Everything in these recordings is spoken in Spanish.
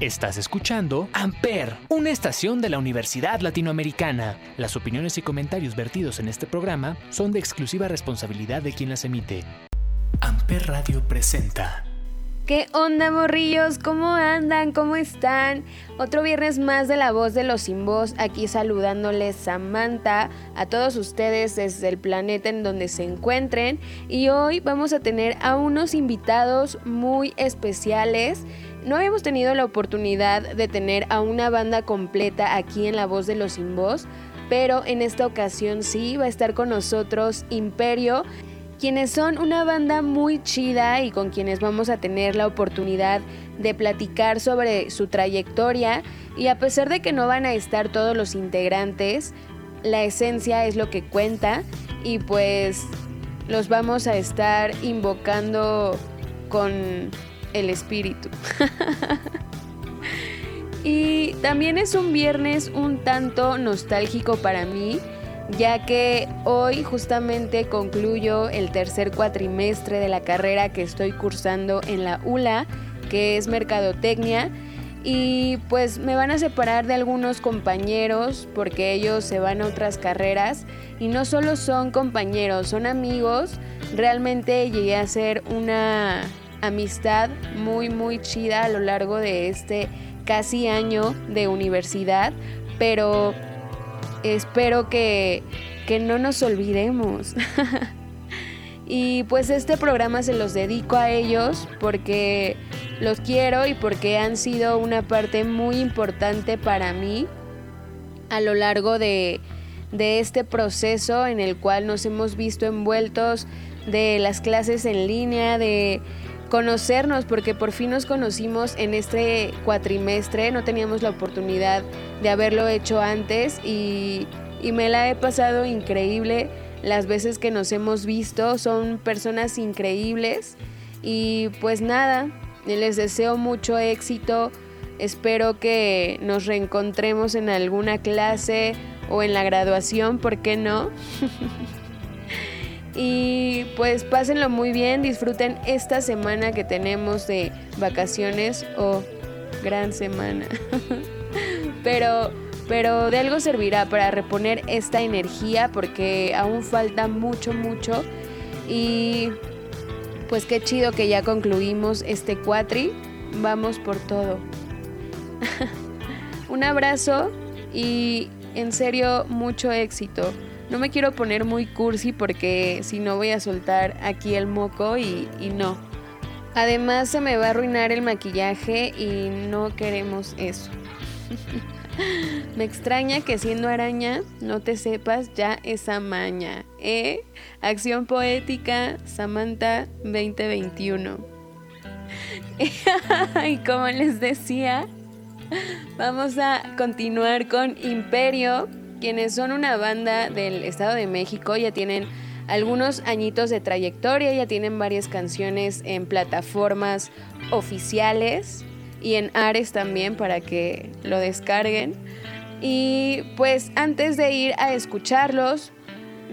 Estás escuchando Amper, una estación de la Universidad Latinoamericana. Las opiniones y comentarios vertidos en este programa son de exclusiva responsabilidad de quien las emite. Amper Radio presenta. ¿Qué onda, morrillos? ¿Cómo andan? ¿Cómo están? Otro viernes más de la voz de los sin voz, aquí saludándoles Samantha a todos ustedes desde el planeta en donde se encuentren. Y hoy vamos a tener a unos invitados muy especiales. No habíamos tenido la oportunidad de tener a una banda completa aquí en La Voz de los Sin Voz, pero en esta ocasión sí va a estar con nosotros Imperio quienes son una banda muy chida y con quienes vamos a tener la oportunidad de platicar sobre su trayectoria. Y a pesar de que no van a estar todos los integrantes, la esencia es lo que cuenta y pues los vamos a estar invocando con el espíritu. y también es un viernes un tanto nostálgico para mí ya que hoy justamente concluyo el tercer cuatrimestre de la carrera que estoy cursando en la ULA, que es Mercadotecnia. Y pues me van a separar de algunos compañeros porque ellos se van a otras carreras y no solo son compañeros, son amigos. Realmente llegué a ser una amistad muy muy chida a lo largo de este casi año de universidad, pero espero que, no nos olvidemos. y pues este programa se los dedico a ellos porque los quiero y porque han sido una parte muy importante para mí a lo largo de, de este proceso en el cual nos hemos visto envueltos de las clases en línea, de conocernos, porque por fin nos conocimos en este cuatrimestre, no teníamos la oportunidad de haberlo hecho antes y, me la he pasado increíble las veces que nos hemos visto, son personas increíbles y pues nada, les deseo mucho éxito, espero que nos reencontremos en alguna clase o en la graduación, ¿por qué no? Y pues pásenlo muy bien, disfruten esta semana que tenemos de vacaciones o gran semana. pero, pero de algo servirá para reponer esta energía porque aún falta mucho, mucho. Y pues qué chido que ya concluimos este cuatri. Vamos por todo. Un abrazo y en serio mucho éxito. No me quiero poner muy cursi porque si no voy a soltar aquí el moco y, no. Además se me va a arruinar el maquillaje y no queremos eso. me extraña que siendo araña no te sepas ya esa maña. ¿Eh? Acción poética Samantha 2021. y como les decía, vamos a continuar con Imperio quienes son una banda del Estado de México, ya tienen algunos añitos de trayectoria, ya tienen varias canciones en plataformas oficiales y en Ares también para que lo descarguen. Y pues antes de ir a escucharlos,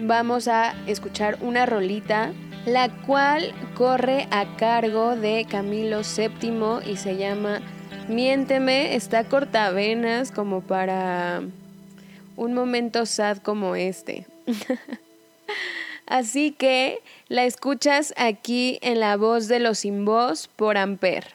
vamos a escuchar una rolita, la cual corre a cargo de Camilo VII y se llama Miénteme, está cortavenas como para un momento sad como este. Así que la escuchas aquí en la voz de los sin voz por Amper.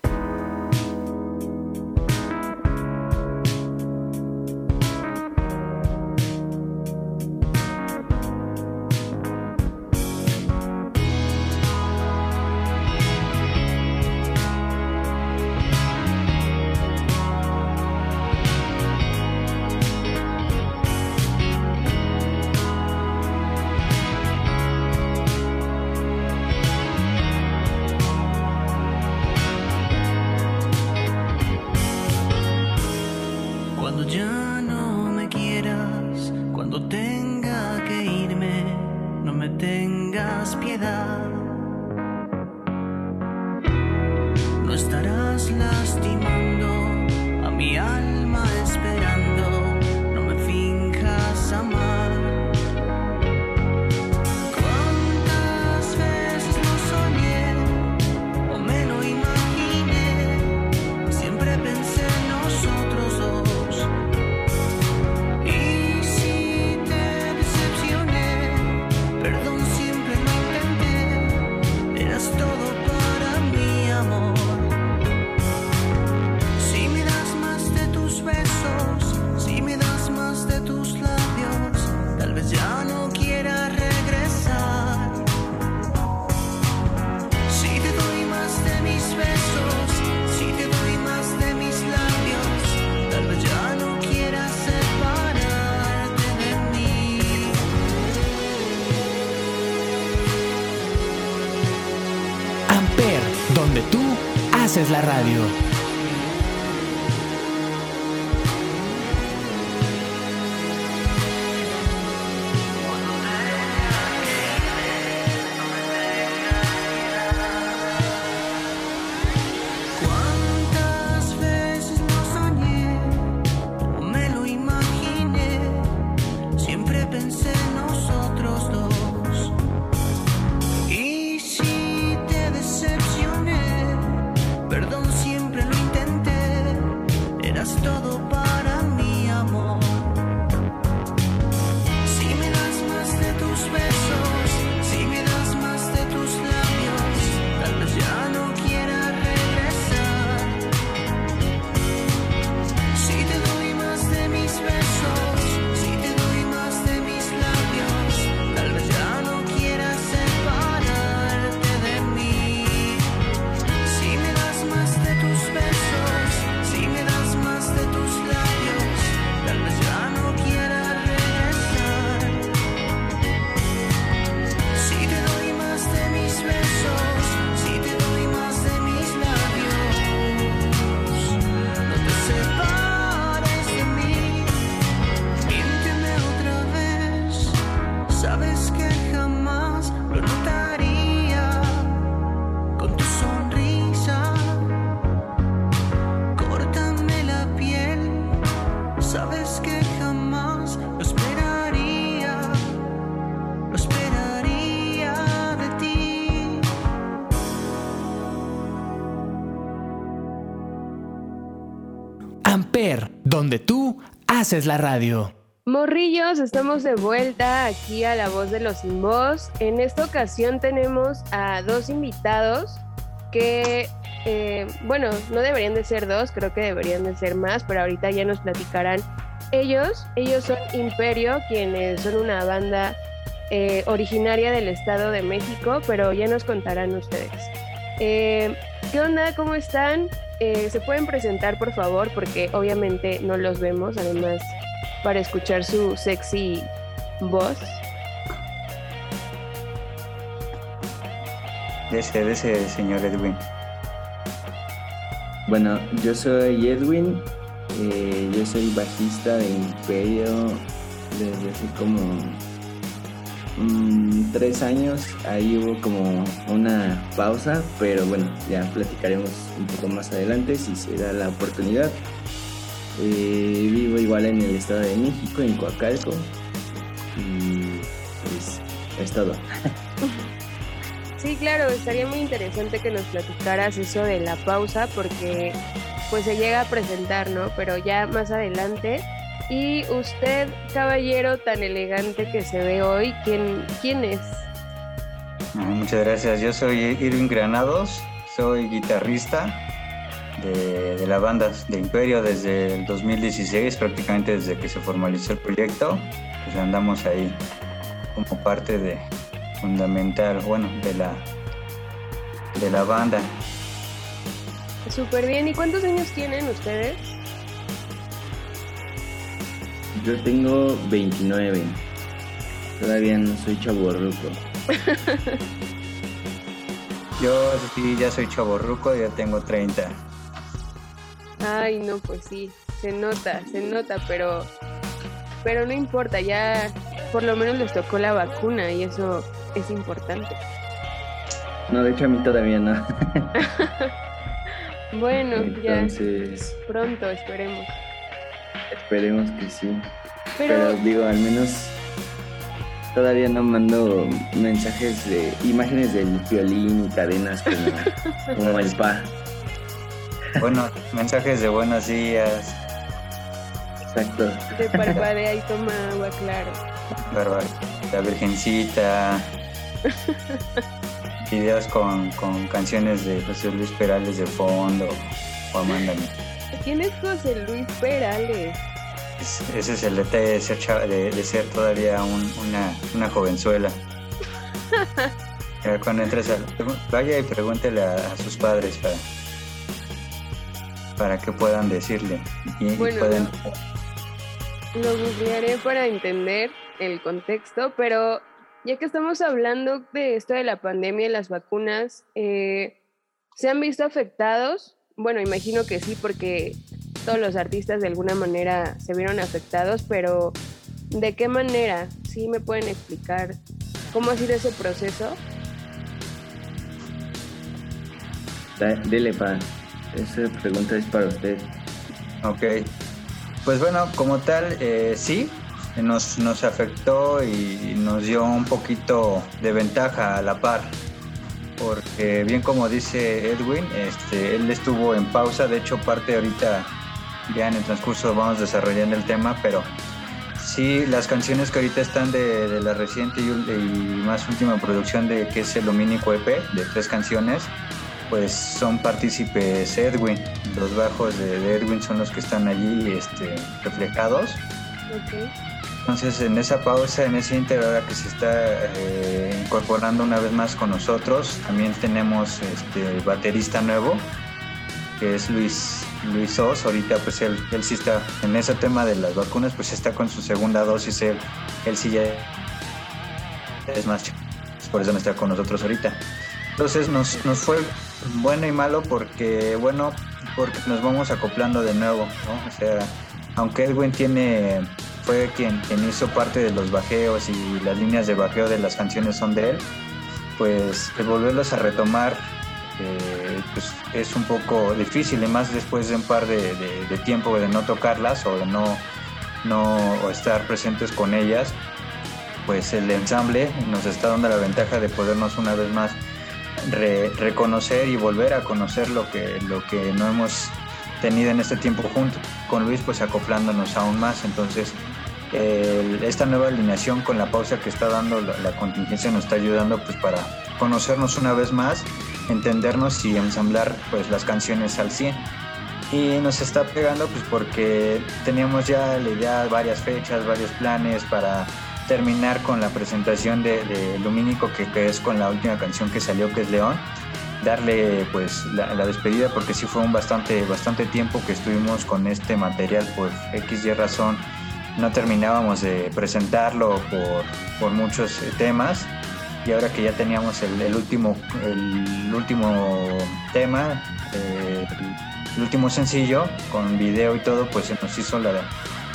Haces la radio. Morrillos, estamos de vuelta aquí a La Voz de los Sin Voz. En esta ocasión tenemos a dos invitados que, eh, bueno, no deberían de ser dos, creo que deberían de ser más, pero ahorita ya nos platicarán ellos. Ellos son Imperio, quienes son una banda eh, originaria del Estado de México, pero ya nos contarán ustedes. Eh, ¿Qué onda? ¿Cómo están? Eh, ¿Se pueden presentar, por favor? Porque obviamente no los vemos, además, para escuchar su sexy voz. Ese, ese señor Edwin. Bueno, yo soy Edwin, eh, yo soy bajista de Imperio desde hace como Mm, tres años, ahí hubo como una pausa, pero bueno, ya platicaremos un poco más adelante si se da la oportunidad. Eh, vivo igual en el Estado de México, en Coacalco, y pues es todo. Sí, claro, estaría muy interesante que nos platicaras eso de la pausa porque pues se llega a presentar, ¿no? Pero ya más adelante y usted, caballero tan elegante que se ve hoy, ¿quién, quién es? Muchas gracias. Yo soy Irving Granados, soy guitarrista de, la banda de Imperio desde el 2016, prácticamente desde que se formalizó el proyecto. Pues andamos ahí como parte de fundamental, bueno, de la, de la banda. Súper bien. ¿Y cuántos años tienen ustedes? Yo tengo 29. Todavía no soy chaborruco. Yo sí, ya soy chaborruco, ya tengo 30. Ay, no, pues sí, se nota, se nota, pero pero no importa, ya por lo menos les tocó la vacuna y eso es importante. No, de hecho a mí todavía no. bueno, Entonces... ya pronto esperemos. Esperemos que sí. Pero, digo, al menos todavía no mando mensajes de imágenes del violín y cadenas como, el pa. Bueno, mensajes de buenos días. Exacto. De parpadea y toma agua, claro. La virgencita. Videos con, con canciones de José Luis Perales de fondo o Amanda. ¿Quién es José Luis Perales? ese es el detalle de ser, de, ser todavía una, jovenzuela. Cuando entres a, vaya y pregúntele a, sus padres para, para que puedan decirle. Y, bueno, lo googlearé para entender el contexto, pero ya que estamos hablando de esto de la pandemia y las vacunas, eh, ¿Se han visto afectados? Bueno, imagino que sí, porque todos los artistas de alguna manera se vieron afectados, pero ¿de qué manera? ¿Sí me pueden explicar cómo ha sido ese proceso? Dele, pa. Esa pregunta es para usted. Ok. Pues bueno, como tal, eh, sí, nos, nos afectó y nos dio un poquito de ventaja a la par. Porque bien como dice Edwin, este, él estuvo en pausa, de hecho parte ahorita ya en el transcurso vamos desarrollando el tema, pero sí, las canciones que ahorita están de, la reciente y, más última producción de que es el Dominico EP, de tres canciones, pues son partícipes Edwin. Los bajos de, Edwin son los que están allí este, reflejados. Entonces, en esa pausa, en ese inter, ahora que se está eh, incorporando una vez más con nosotros, también tenemos este baterista nuevo, que es Luis Luis ahorita pues él, él sí está en ese tema de las vacunas, pues está con su segunda dosis, él, él sí ya es más por eso no está con nosotros ahorita. Entonces nos, nos fue bueno y malo porque, bueno, porque nos vamos acoplando de nuevo, ¿no? O sea, aunque Edwin tiene, fue quien, quien hizo parte de los bajeos y las líneas de bajeo de las canciones son de él, pues el volverlos a retomar eh, pues es un poco difícil y más después de un par de, tiempo de no tocarlas o de no, no estar presentes con ellas, pues el ensamble nos está dando la ventaja de podernos una vez más reconocer y volver a conocer lo que, lo que no hemos tenido en este tiempo junto con Luis, pues acoplándonos aún más. Entonces, esta nueva alineación con la pausa que está dando la, la, contingencia nos está ayudando pues para conocernos una vez más entendernos y ensamblar pues las canciones al 100 y nos está pegando pues porque teníamos ya la idea varias fechas varios planes para terminar con la presentación de, Lumínico que, que, es con la última canción que salió que es León. Darle pues la, despedida porque sí fue un bastante bastante tiempo que estuvimos con este material por X y razón no terminábamos de presentarlo por, por muchos temas. Y ahora que ya teníamos el, último el último tema eh, el último sencillo con video y todo pues se nos hizo la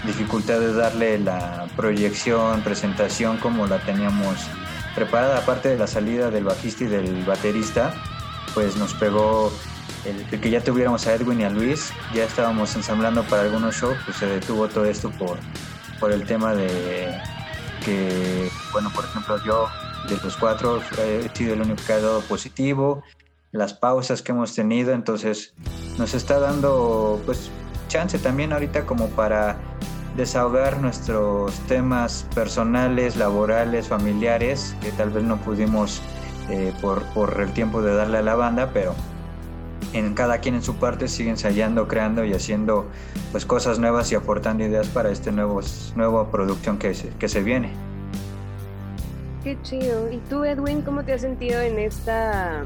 dificultad de darle la proyección presentación como la teníamos preparada. Aparte de la salida del bajista y del baterista pues nos pegó el, que ya tuviéramos a Edwin y a Luis. Ya estábamos ensamblando para algunos shows pues se detuvo todo esto por por el tema de que bueno por ejemplo yo de los cuatro he sido el único que ha dado positivo, las pausas que hemos tenido, entonces nos está dando pues chance también ahorita como para desahogar nuestros temas personales, laborales, familiares, que tal vez no pudimos eh, por, por, el tiempo de darle a la banda, pero en cada quien en su parte sigue ensayando, creando y haciendo pues cosas nuevas y aportando ideas para este nuevo, nueva producción que que se viene. Qué chido. ¿Y tú, Edwin, cómo te has sentido en esta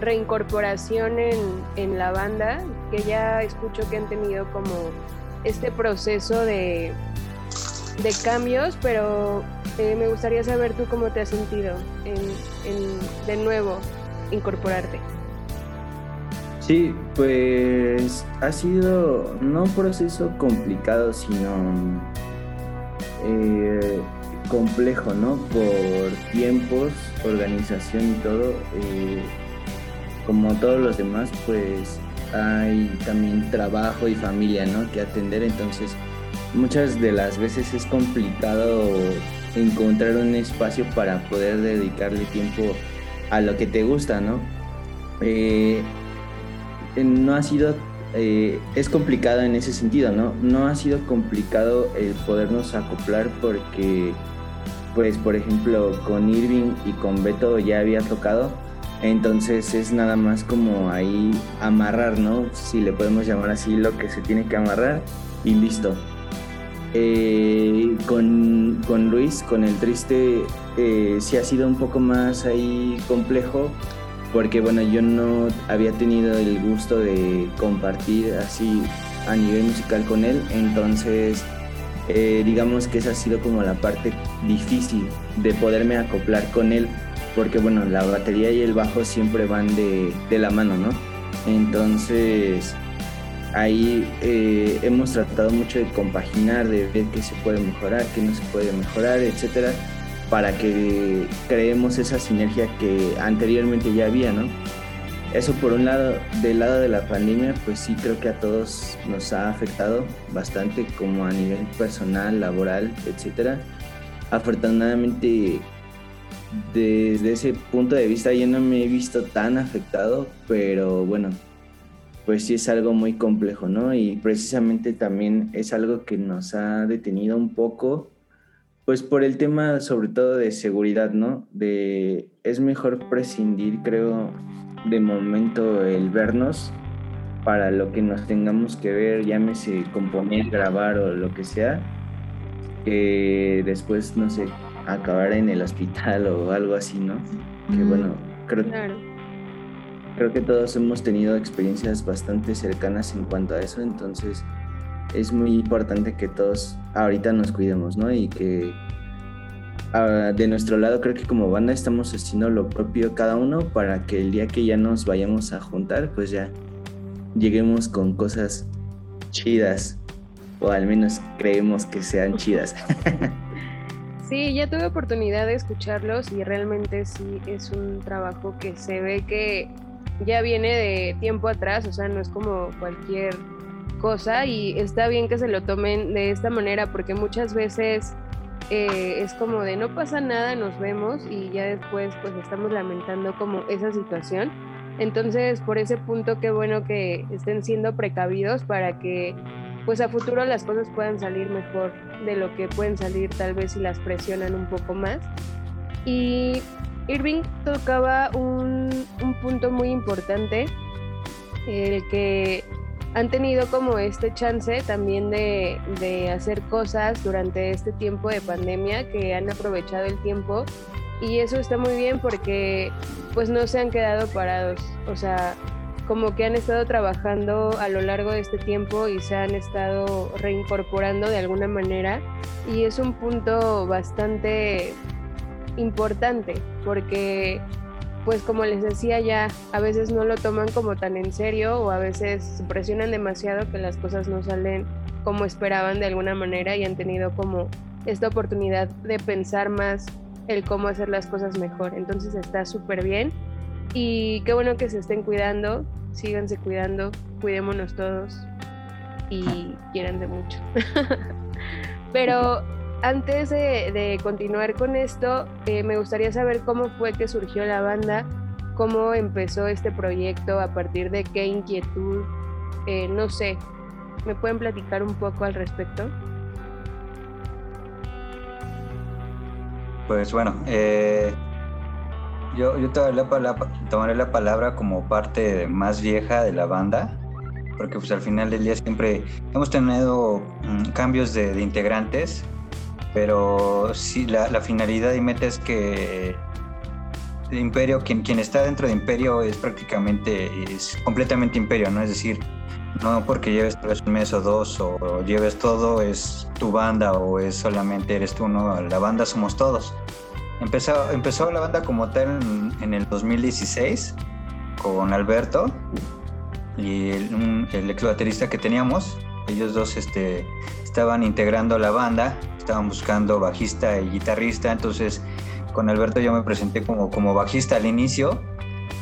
reincorporación en, la banda? Que ya escucho que han tenido como este proceso de, de cambios, pero eh, me gustaría saber tú cómo te has sentido en, de nuevo incorporarte. Sí, pues ha sido no un proceso complicado, sino eh, complejo, ¿no? Por tiempos, organización y todo. Eh, como todos los demás, pues hay también trabajo y familia, ¿no? Que atender. Entonces, muchas de las veces es complicado encontrar un espacio para poder dedicarle tiempo a lo que te gusta, ¿no? Eh, no ha sido eh, es complicado en ese sentido, ¿no? No ha sido complicado el podernos acoplar porque pues por ejemplo con Irving y con Beto ya había tocado, entonces es nada más como ahí amarrar, ¿no? Si le podemos llamar así lo que se tiene que amarrar y listo. Eh, con, Luis, con el triste, eh, sí ha sido un poco más ahí complejo porque bueno, yo no había tenido el gusto de compartir así a nivel musical con él, entonces eh, digamos que esa ha sido como la parte difícil de poderme acoplar con él porque bueno, la batería y el bajo siempre van de, de la mano, ¿no? Entonces, ahí eh, hemos tratado mucho de compaginar, de ver qué se puede mejorar, qué no se puede mejorar, etcétera, para que creemos esa sinergia que anteriormente ya había, ¿no? Eso por un lado, del lado de la pandemia, pues sí creo que a todos nos ha afectado bastante como a nivel personal, laboral, etcétera. Afortunadamente desde ese punto de vista yo no me he visto tan afectado, pero bueno, pues sí es algo muy complejo, ¿no? Y precisamente también es algo que nos ha detenido un poco, pues por el tema sobre todo de seguridad, ¿no? De es mejor prescindir, creo, de momento el vernos para lo que nos tengamos que ver, llámese componer, grabar o lo que sea, que después, no sé, acabar en el hospital o algo así, ¿no? Que bueno, creo, creo que todos hemos tenido experiencias bastante cercanas en cuanto a eso, entonces es muy importante que todos ahorita nos cuidemos, ¿no? Y que ah, de nuestro lado creo que como banda estamos haciendo lo propio cada uno para que el día que ya nos vayamos a juntar, pues ya lleguemos con cosas chidas, o al menos creemos que sean chidas. Sí, ya tuve oportunidad de escucharlos y realmente sí es un trabajo que se ve que ya viene de tiempo atrás, o sea, no es como cualquier cosa y está bien que se lo tomen de esta manera porque muchas veces eh, es como de no pasa nada, nos vemos y ya después pues estamos lamentando como esa situación. Entonces, por ese punto, qué bueno que estén siendo precavidos para que pues a futuro las cosas puedan salir mejor de lo que pueden salir tal vez si las presionan un poco más. Y Irving tocaba un, punto muy importante, el que han tenido como este chance también de, de, hacer cosas durante este tiempo de pandemia, que han aprovechado el tiempo. Y eso está muy bien porque pues no se han quedado parados, o sea, como que han estado trabajando a lo largo de este tiempo y se han estado reincorporando de alguna manera. Y es un punto bastante importante porque pues como les decía ya a veces no lo toman como tan en serio o a veces se presionan demasiado que las cosas no salen como esperaban de alguna manera y han tenido como esta oportunidad de pensar más el cómo hacer las cosas mejor. Entonces está súper bien y qué bueno que se estén cuidando. Síganse cuidando, cuidémonos todos y quieran de mucho. Pero antes de, continuar con esto, eh, me gustaría saber cómo fue que surgió la banda, cómo empezó este proyecto, a partir de qué inquietud, eh, no sé, ¿me pueden platicar un poco al respecto? Pues bueno, eh, yo, tomaré, la, palabra como parte más vieja de la banda, porque pues al final del día siempre hemos tenido mm, cambios de, integrantes, pero sí la, finalidad y meta es que Imperio, quien, quien está dentro de Imperio es prácticamente, es completamente Imperio, ¿no? Es decir, no porque lleves un mes o dos o lleves todo es tu banda o es solamente eres tú, ¿no? La banda somos todos. Empezó, empezó la banda como tal en, el 2016 con Alberto y el, el, ex baterista que teníamos. Ellos dos este, estaban integrando la banda, estaban buscando bajista y guitarrista, entonces con Alberto yo me presenté como, como bajista al inicio,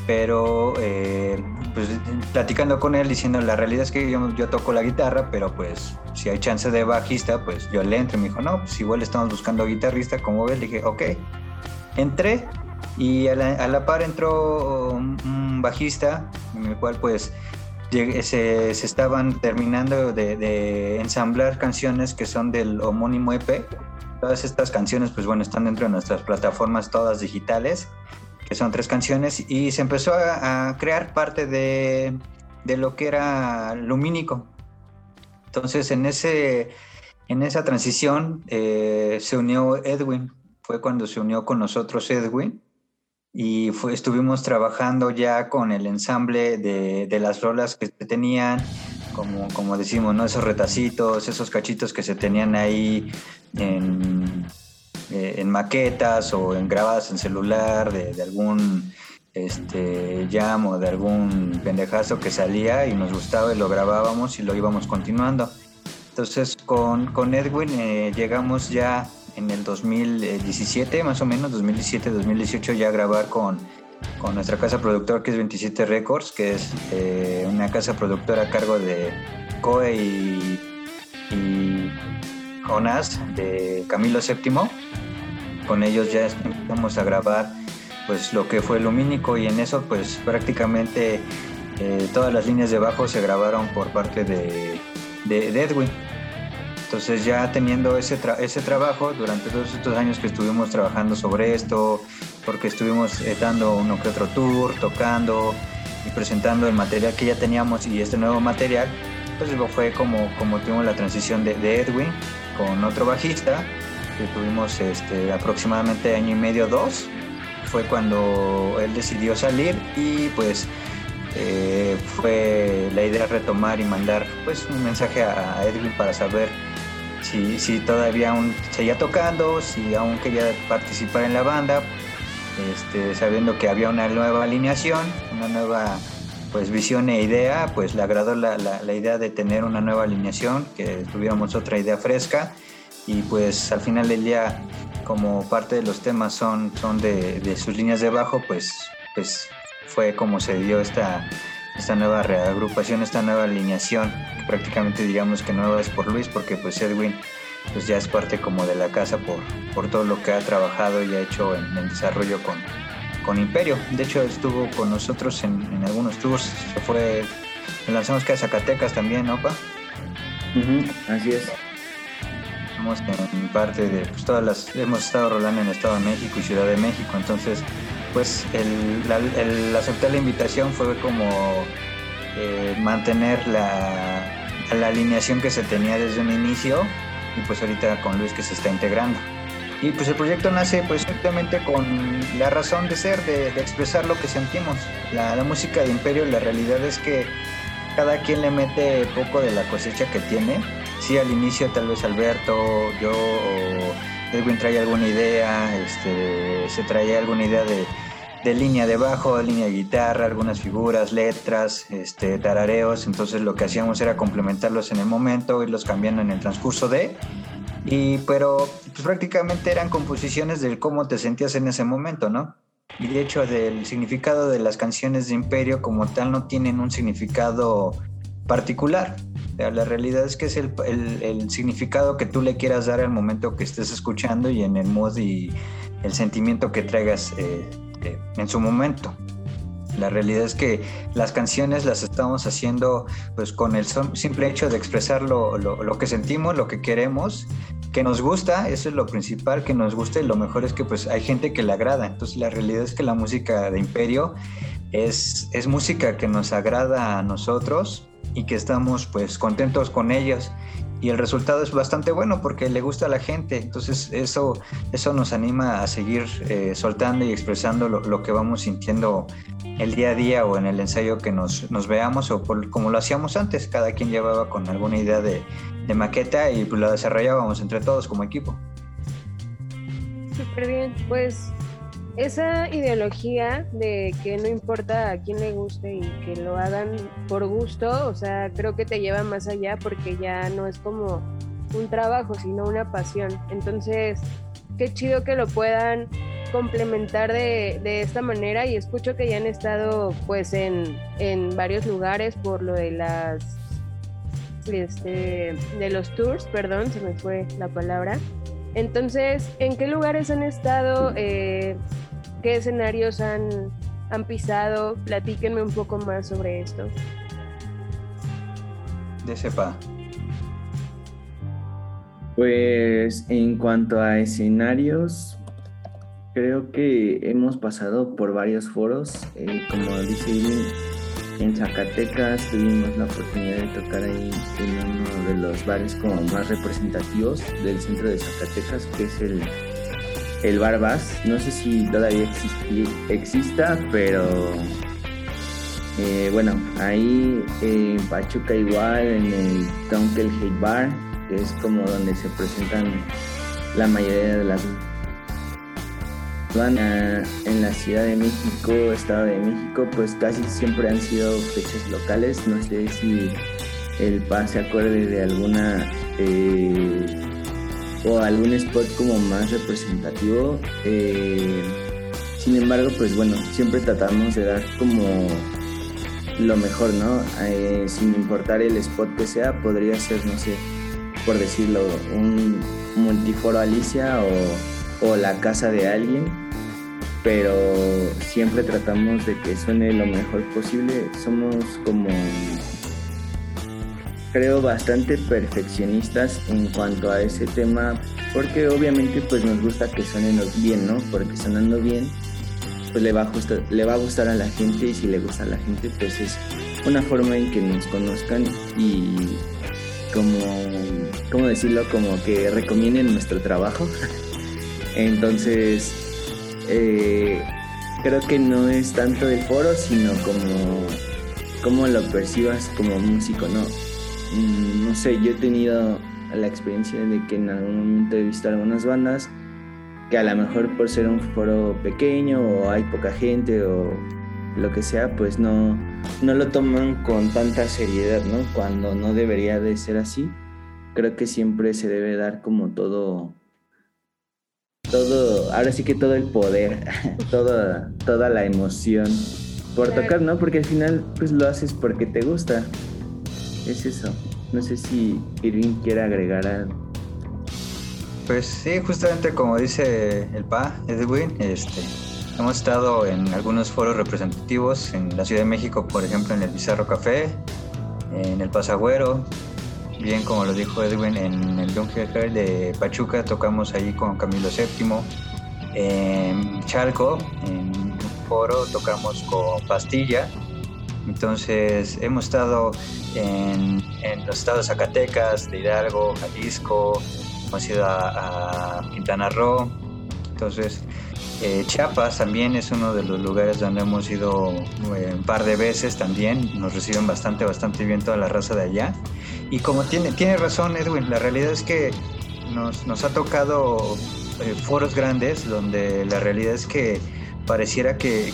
pero eh, pues platicando con él diciendo la realidad es que yo, yo, toco la guitarra, pero pues si hay chance de bajista, pues yo le entro me dijo, no, pues igual estamos buscando guitarrista, como ves, le dije, ok, entré y a la, par entró un, bajista en el cual pues se, estaban terminando de, ensamblar canciones que son del homónimo EP. Todas estas canciones pues bueno están dentro de nuestras plataformas todas digitales, que son tres canciones, y se empezó a, crear parte de, lo que era lumínico. Entonces en, ese, en esa transición eh, se unió Edwin, fue cuando se unió con nosotros Edwin y fue, estuvimos trabajando ya con el ensamble de, de las rolas que tenían, como, como decimos, ¿no? esos retacitos, esos cachitos que se tenían ahí en, eh, en maquetas o en grabadas en celular de, algún este, jam o de algún pendejazo que salía y nos gustaba y lo grabábamos y lo íbamos continuando. Entonces con, con Edwin eh, llegamos ya en el 2017, más o menos, 2017-2018 ya grabar con, con nuestra casa productora que es 27 Records, que es eh, una casa productora a cargo de Coe y, y Jonas de Camilo VII. Con ellos ya empezamos a grabar pues lo que fue Lumínico y en eso pues prácticamente eh, todas las líneas de bajo se grabaron por parte de, de, Edwin. Entonces ya teniendo ese, ese trabajo durante todos estos años que estuvimos trabajando sobre esto, porque estuvimos eh, dando uno que otro tour, tocando y presentando el material que ya teníamos y este nuevo material, pues fue como, como tuvimos la transición de, de Edwin con otro bajista, que tuvimos este, aproximadamente año y medio, dos, fue cuando él decidió salir y pues eh, fue la idea retomar y mandar pues un mensaje a Edwin para saber si, si todavía aún seguía tocando, si aún quería participar en la banda, este, sabiendo que había una nueva alineación, una nueva pues visión e idea, pues le agradó la, la, idea de tener una nueva alineación, que tuviéramos otra idea fresca. Y pues al final del día como parte de los temas son, son de, de sus líneas de bajo, pues, pues fue como se dio esta, esta nueva reagrupación, esta nueva alineación, que prácticamente digamos que nueva es por Luis, porque pues Edwin pues ya es parte como de la casa por, por todo lo que ha trabajado y ha hecho en el desarrollo con, con Imperio. De hecho, estuvo con nosotros en, algunos tours. Se fue, lanzamos que a Zacatecas también, ¿no, pa? así es. Estamos en parte de pues, todas las. Hemos estado rolando en Estado de México y Ciudad de México, entonces, pues el, aceptar la invitación fue como eh, mantener la, la alineación que se tenía desde un inicio y pues ahorita con Luis que se está integrando. Y pues el proyecto nace pues simplemente con la razón de ser, de, expresar lo que sentimos. La, música de Imperio, la realidad es que cada quien le mete poco de la cosecha que tiene. Sí, al inicio tal vez Alberto, yo o Edwin trae alguna idea, este, se traía alguna idea de, de línea de bajo, línea de guitarra, algunas figuras, letras, este, tarareos. Entonces lo que hacíamos era complementarlos en el momento, irlos cambiando en el transcurso de y, pero pues, prácticamente eran composiciones del cómo te sentías en ese momento, ¿no? Y de hecho del significado de las canciones de Imperio como tal no tienen un significado particular. la realidad es que es el, el, significado que tú le quieras dar al momento que estés escuchando y en el mood y el sentimiento que traigas eh, eh, en su momento. La realidad es que las canciones las estamos haciendo pues con el simple hecho de expresar lo, lo, que sentimos, lo que queremos, que nos gusta, eso es lo principal, que nos gusta y lo mejor es que pues hay gente que le agrada. Entonces la realidad es que la música de Imperio es, es música que nos agrada a nosotros y que estamos pues contentos con ellos y el resultado es bastante bueno porque le gusta a la gente. Entonces eso, eso nos anima a seguir eh, soltando y expresando lo, que vamos sintiendo el día a día o en el ensayo que nos, nos veamos o como lo hacíamos antes. Cada quien llevaba con alguna idea de, de maqueta y pues la desarrollábamos entre todos como equipo. Súper bien, pues esa ideología de que no importa a quién le guste y que lo hagan por gusto, o sea, creo que te lleva más allá porque ya no es como un trabajo, sino una pasión. Entonces, qué chido que lo puedan complementar de, esta manera y escucho que ya han estado pues en, en varios lugares por lo de las este, de los tours, perdón, se me fue la palabra. Entonces, ¿en qué lugares han estado? Eh, ¿Qué escenarios han, han pisado? Platíquenme un poco más sobre esto. De sepa. Pues en cuanto a escenarios, creo que hemos pasado por varios foros. Eh, como dice en Zacatecas tuvimos la oportunidad de tocar ahí en uno de los bares como más representativos del centro de Zacatecas, que es el, el Bar No sé si todavía exista, pero eh, bueno, ahí en Pachuca igual, en el Tonkel Hate Bar, que es como donde se presentan la mayoría de las en la Ciudad de México, Estado de México, pues casi siempre han sido fechas locales. No sé si el PA se acuerde de alguna eh, o algún spot como más representativo. Eh, sin embargo, pues bueno, siempre tratamos de dar como lo mejor, ¿no? Eh, sin importar el spot que sea, podría ser, no sé, por decirlo, un multiforo Alicia o, o la casa de alguien pero siempre tratamos de que suene lo mejor posible. Somos como, creo, bastante perfeccionistas en cuanto a ese tema, porque obviamente pues nos gusta que suenen bien, ¿no? Porque sonando bien, pues le va, a gustar, le va a gustar a la gente y si le gusta a la gente, pues es una forma en que nos conozcan y como, ¿cómo decirlo? Como que recomienden nuestro trabajo. Entonces, eh, creo que no es tanto el foro, sino como, como lo percibas como músico, ¿no? Mm, no sé, yo he tenido la experiencia de que en algún momento he visto algunas bandas que a lo mejor por ser un foro pequeño o hay poca gente o lo que sea, pues no, no lo toman con tanta seriedad, ¿no? Cuando no debería de ser así. Creo que siempre se debe dar como todo todo, ahora sí que todo el poder, toda, toda la emoción por tocar, ¿no? Porque al final pues lo haces porque te gusta. Es eso. No sé si Irving quiere agregar algo. Pues sí, justamente como dice el PA, Edwin, este, hemos estado en algunos foros representativos en la Ciudad de México, por ejemplo, en el Bizarro Café, en el Pasagüero, bien como lo dijo Edwin, en el Don de Pachuca tocamos ahí con Camilo VII. En Chalco, en un foro, tocamos con Pastilla. Entonces hemos estado en, los estados Zacatecas, de Hidalgo, Jalisco, hemos ido a, a Quintana Roo. Entonces eh, Chiapas también es uno de los lugares donde hemos ido eh, un par de veces también. Nos reciben bastante, bastante bien toda la raza de allá. Y como tiene, tiene razón Edwin, la realidad es que nos, nos ha tocado eh, foros grandes donde la realidad es que pareciera que,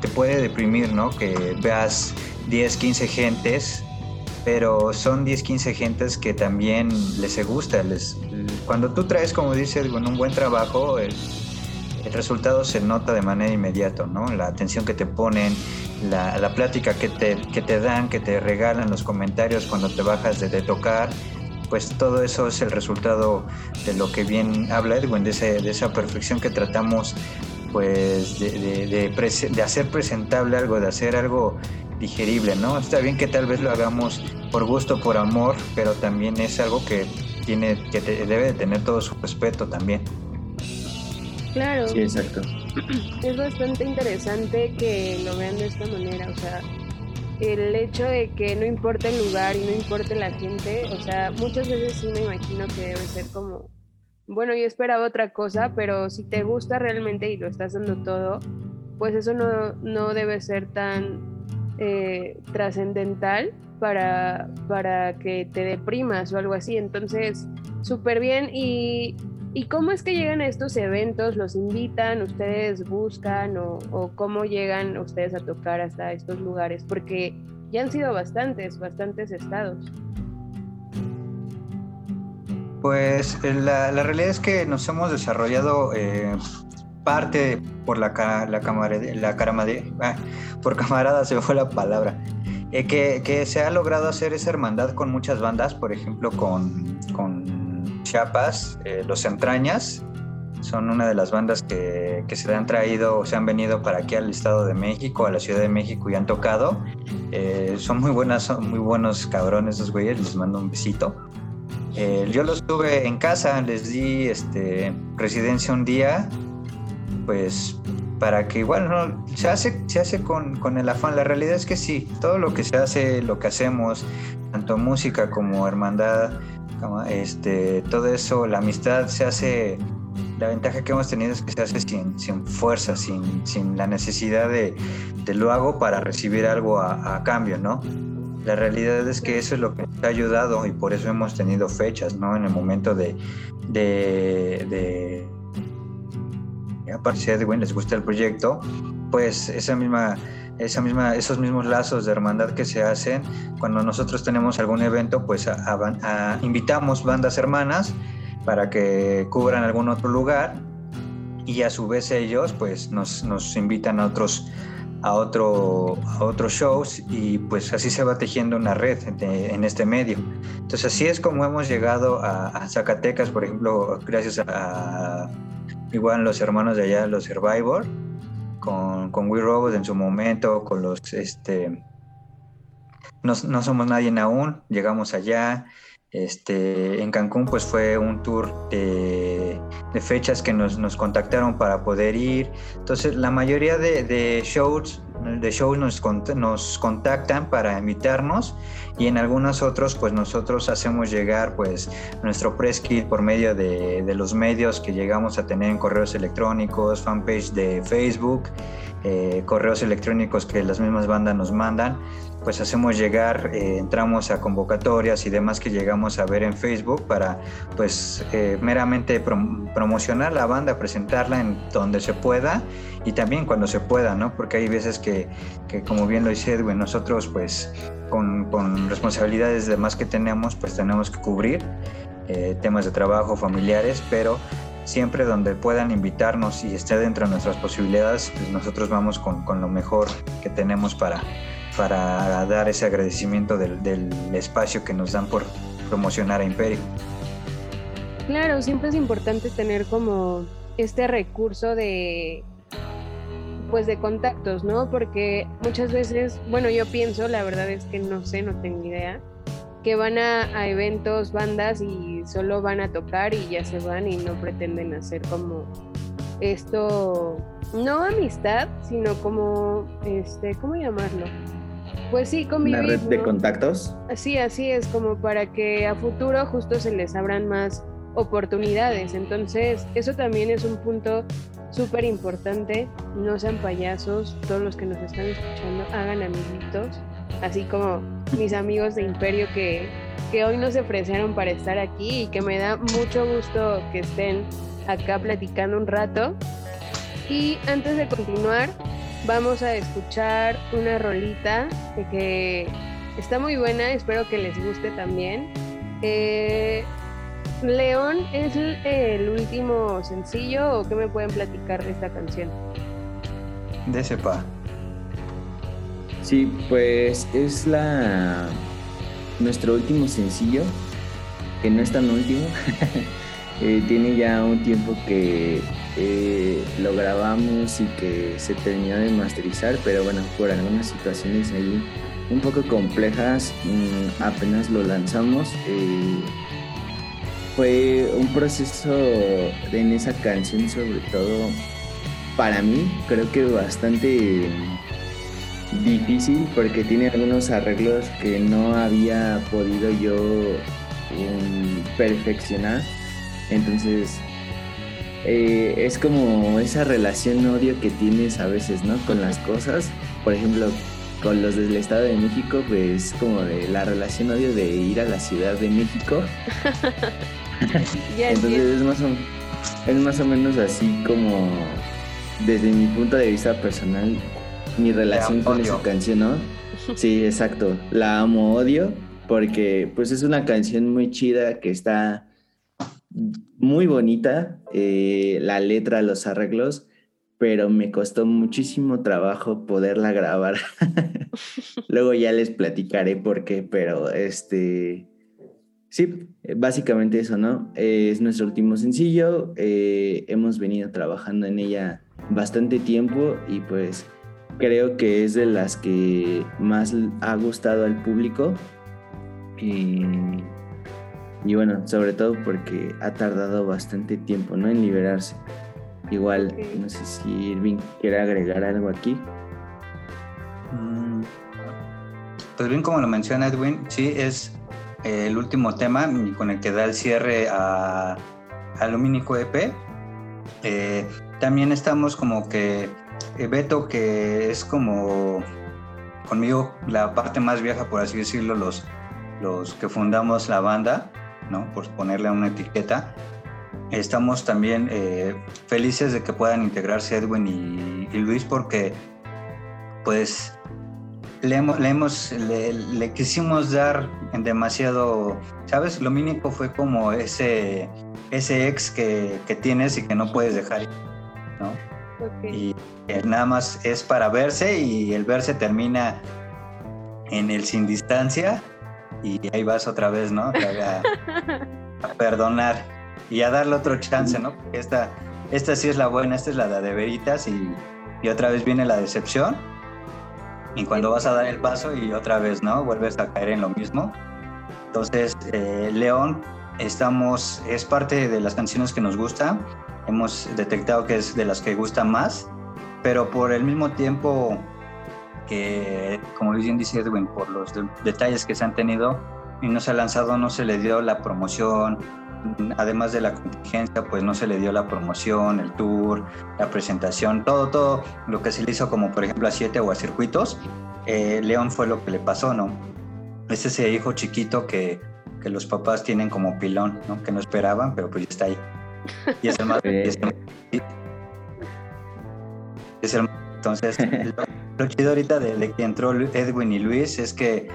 te puede deprimir, ¿no? Que veas 10, 15 gentes, pero son 10, 15 gentes que también les gusta. Les, cuando tú traes, como dice Edwin, un buen trabajo, el resultado se nota de manera inmediata, ¿no? La atención que te ponen, la, plática que te, que te dan, que te regalan, los comentarios cuando te bajas de, tocar, pues todo eso es el resultado de lo que bien habla Edwin, de, de esa perfección que tratamos pues de, de, hacer presentable algo, de hacer algo digerible, ¿no? Está bien que tal vez lo hagamos por gusto, por amor, pero también es algo que tiene, que debe de tener todo su respeto también. Claro. Sí, exacto. Es bastante interesante que lo vean de esta manera, o sea, el hecho de que no importa el lugar y no importa la gente, o sea, muchas veces sí me imagino que debe ser como, bueno, yo esperaba otra cosa, pero si te gusta realmente y lo estás dando todo, pues eso no, no debe ser tan eh, trascendental para, para que te deprimas o algo así. Entonces, súper bien y ¿Y cómo es que llegan a estos eventos? ¿Los invitan? ¿Ustedes buscan? O, cómo llegan ustedes a tocar hasta estos lugares? Porque ya han sido bastantes, bastantes estados. Pues la, realidad es que nos hemos desarrollado eh, parte por la, la, cámara, la ah, por camarada se fue la palabra, eh, que, que, se ha logrado hacer esa hermandad con muchas bandas, por ejemplo con, con Chiapas, eh, Los Entrañas, son una de las bandas que, se han traído o se han venido para aquí al Estado de México, a la Ciudad de México y han tocado. Eh, son muy buenas, son muy buenos cabrones esos güeyes, les mando un besito. Eh, yo los tuve en casa, les di este, residencia un día, pues para que igual no se hace se hace con, con, el afán la realidad es que sí todo lo que se hace lo que hacemos tanto música como hermandad este, todo eso, la amistad se hace, la ventaja que hemos tenido es que se hace sin, sin fuerza, sin, sin, la necesidad de, de, lo hago para recibir algo a, cambio, ¿no? La realidad es que eso es lo que nos ha ayudado y por eso hemos tenido fechas, ¿no? En el momento de, de, aparte de Edwin les gusta el proyecto, pues esa misma, esa misma, esos mismos lazos de hermandad que se hacen, cuando nosotros tenemos algún evento, pues invitamos bandas hermanas para que cubran algún otro lugar y a su vez ellos pues nos, nos invitan a otros a, otro, a otros shows y pues así se va tejiendo una red en este medio. Entonces así es como hemos llegado a, Zacatecas, por ejemplo, gracias a, igual los hermanos de allá, los Survivor, con, con We Robots en su momento, con los, este, no, no somos nadie aún, llegamos allá, este, en Cancún pues fue un tour de, fechas que nos, nos, contactaron para poder ir. Entonces la mayoría de, shows, de shows nos, nos, contactan para invitarnos y en algunos otros pues nosotros hacemos llegar pues nuestro press kit por medio de, de los medios que llegamos a tener en correos electrónicos, fanpage de Facebook, eh, correos electrónicos que las mismas bandas nos mandan pues hacemos llegar, eh, entramos a convocatorias y demás que llegamos a ver en Facebook para pues eh, meramente promocionar la banda, presentarla en donde se pueda y también cuando se pueda, ¿no? Porque hay veces que, que como bien lo dice Edwin, nosotros pues con, con responsabilidades demás que tenemos pues tenemos que cubrir eh, temas de trabajo, familiares, pero siempre donde puedan invitarnos y esté dentro de nuestras posibilidades, pues nosotros vamos con, con lo mejor que tenemos para para dar ese agradecimiento del, espacio que nos dan por promocionar a Imperio. Claro, siempre es importante tener como este recurso de pues de contactos, ¿no? Porque muchas veces, bueno, yo pienso, la verdad es que no sé, no tengo idea, que van a, a, eventos, bandas y solo van a tocar y ya se van y no pretenden hacer como esto, no amistad, sino como, este, ¿cómo llamarlo? Pues sí, convivir. Una red de contactos. Sí, así es, como para que a futuro justo se les abran más oportunidades. Entonces, eso también es un punto súper importante. No sean payasos, todos los que nos están escuchando, hagan amiguitos, así como mis amigos de Imperio que, que hoy nos ofrecieron para estar aquí y que me da mucho gusto que estén acá platicando un rato. Y antes de continuar, vamos a escuchar una rolita que está muy buena, espero que les guste también. Eh, León es el último sencillo o qué me pueden platicar de esta canción? De sepa. Sí, pues es la nuestro último sencillo, que no es tan último. Eh, tiene ya un tiempo que eh, lo grabamos y que se terminó de masterizar, pero bueno, por algunas situaciones ahí un poco complejas, mm, apenas lo lanzamos. Eh, fue un proceso en esa canción, sobre todo para mí, creo que bastante difícil porque tiene algunos arreglos que no había podido yo mm, perfeccionar. Entonces eh, es como esa relación odio que tienes a veces, ¿no? Con las cosas. Por ejemplo, con los del Estado de México, pues como de la relación odio de ir a la Ciudad de México. Entonces es más, o, es más o menos así como desde mi punto de vista personal, mi relación con esa canción, ¿no? Sí, exacto. La amo odio porque pues es una canción muy chida que está muy bonita, eh, la letra, los arreglos, pero me costó muchísimo trabajo poderla grabar. Luego ya les platicaré por qué, pero este... Sí, básicamente eso, ¿no? es nuestro último sencillo, eh, hemos venido trabajando en ella bastante tiempo y pues creo que es de las que más ha gustado al público. Y y bueno, sobre todo porque ha tardado bastante tiempo, ¿no? En liberarse. Igual, no sé si Irving quiere agregar algo aquí. Mm, pues bien, como lo menciona Edwin, sí, es eh, el último tema con el que da el cierre a, a Lumínico EP. Eh, también estamos como que eh, Beto, que es como conmigo la parte más vieja, por así decirlo, los, los que fundamos la banda, ¿no? Por ponerle una etiqueta. estamos también eh, felices de que puedan integrarse Edwin y, Luis porque pues le, hemos, le, quisimos dar en demasiado, ¿sabes? Lo mínimo fue como ese, ese ex que, tienes y que no puedes dejar, ¿no? Y nada más es para verse y el verse termina en el sin distancia y ahí vas otra vez, ¿no? a perdonar y a darle otro chance, ¿no? Porque esta, esta sí es la buena, esta es la de veritas y, y otra vez viene la decepción. Y cuando vas a dar el paso y otra vez, ¿no? Vuelves a caer en lo mismo. Entonces, eh, León, estamos, es parte de las canciones que nos gusta. Hemos detectado que es de las que gustan más, pero por el mismo tiempo que, como bien dice Edwin, por los detalles que se han tenido y no se ha lanzado, no se le dio la promoción, además de la contingencia, pues no se le dio la promoción, el tour, la presentación, todo, todo lo que se le hizo como por ejemplo a siete o a circuitos, eh, León fue lo que le pasó, ¿no? Es ese hijo chiquito que, que, los papás tienen como pilón, ¿no? Que no esperaban, pero pues ya está ahí. Y es el más... es el, entonces, lo, chido ahorita de, de, que entró Edwin y Luis es que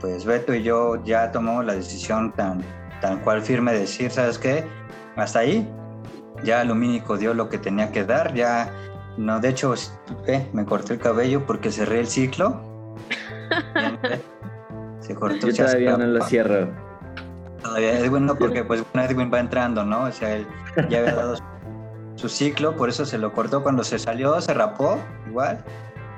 pues Beto y yo ya tomamos la decisión tan, tal cual firme decir, ¿sabes qué? Hasta ahí, ya Lumínico dio lo que tenía que dar, ya, no, de hecho, eh, me corté el cabello porque cerré el ciclo. Se cortó. Yo todavía no lo cierro. Todavía, es bueno porque pues Edwin va entrando, ¿no? O sea, él ya había dado su ciclo, por eso se lo cortó cuando se salió, se rapó, igual.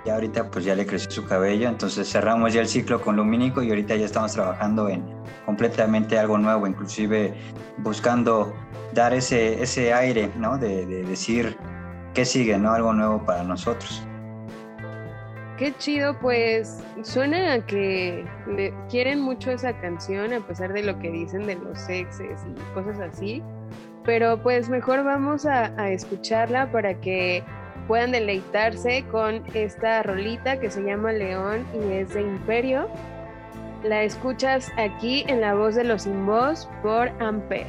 Y ahorita pues ya le creció su cabello, entonces cerramos ya el ciclo con Lumínico y ahorita ya estamos trabajando en completamente algo nuevo, inclusive buscando dar ese, ese aire, ¿no? De, decir qué sigue, ¿no? Algo nuevo para nosotros. Qué chido, pues suena a que quieren mucho esa canción a pesar de lo que dicen de los sexes y cosas así. Pero pues mejor vamos a escucharla para que puedan deleitarse con esta rolita que se llama León y es de Imperio. La escuchas aquí en la voz de los sin voz por Amper.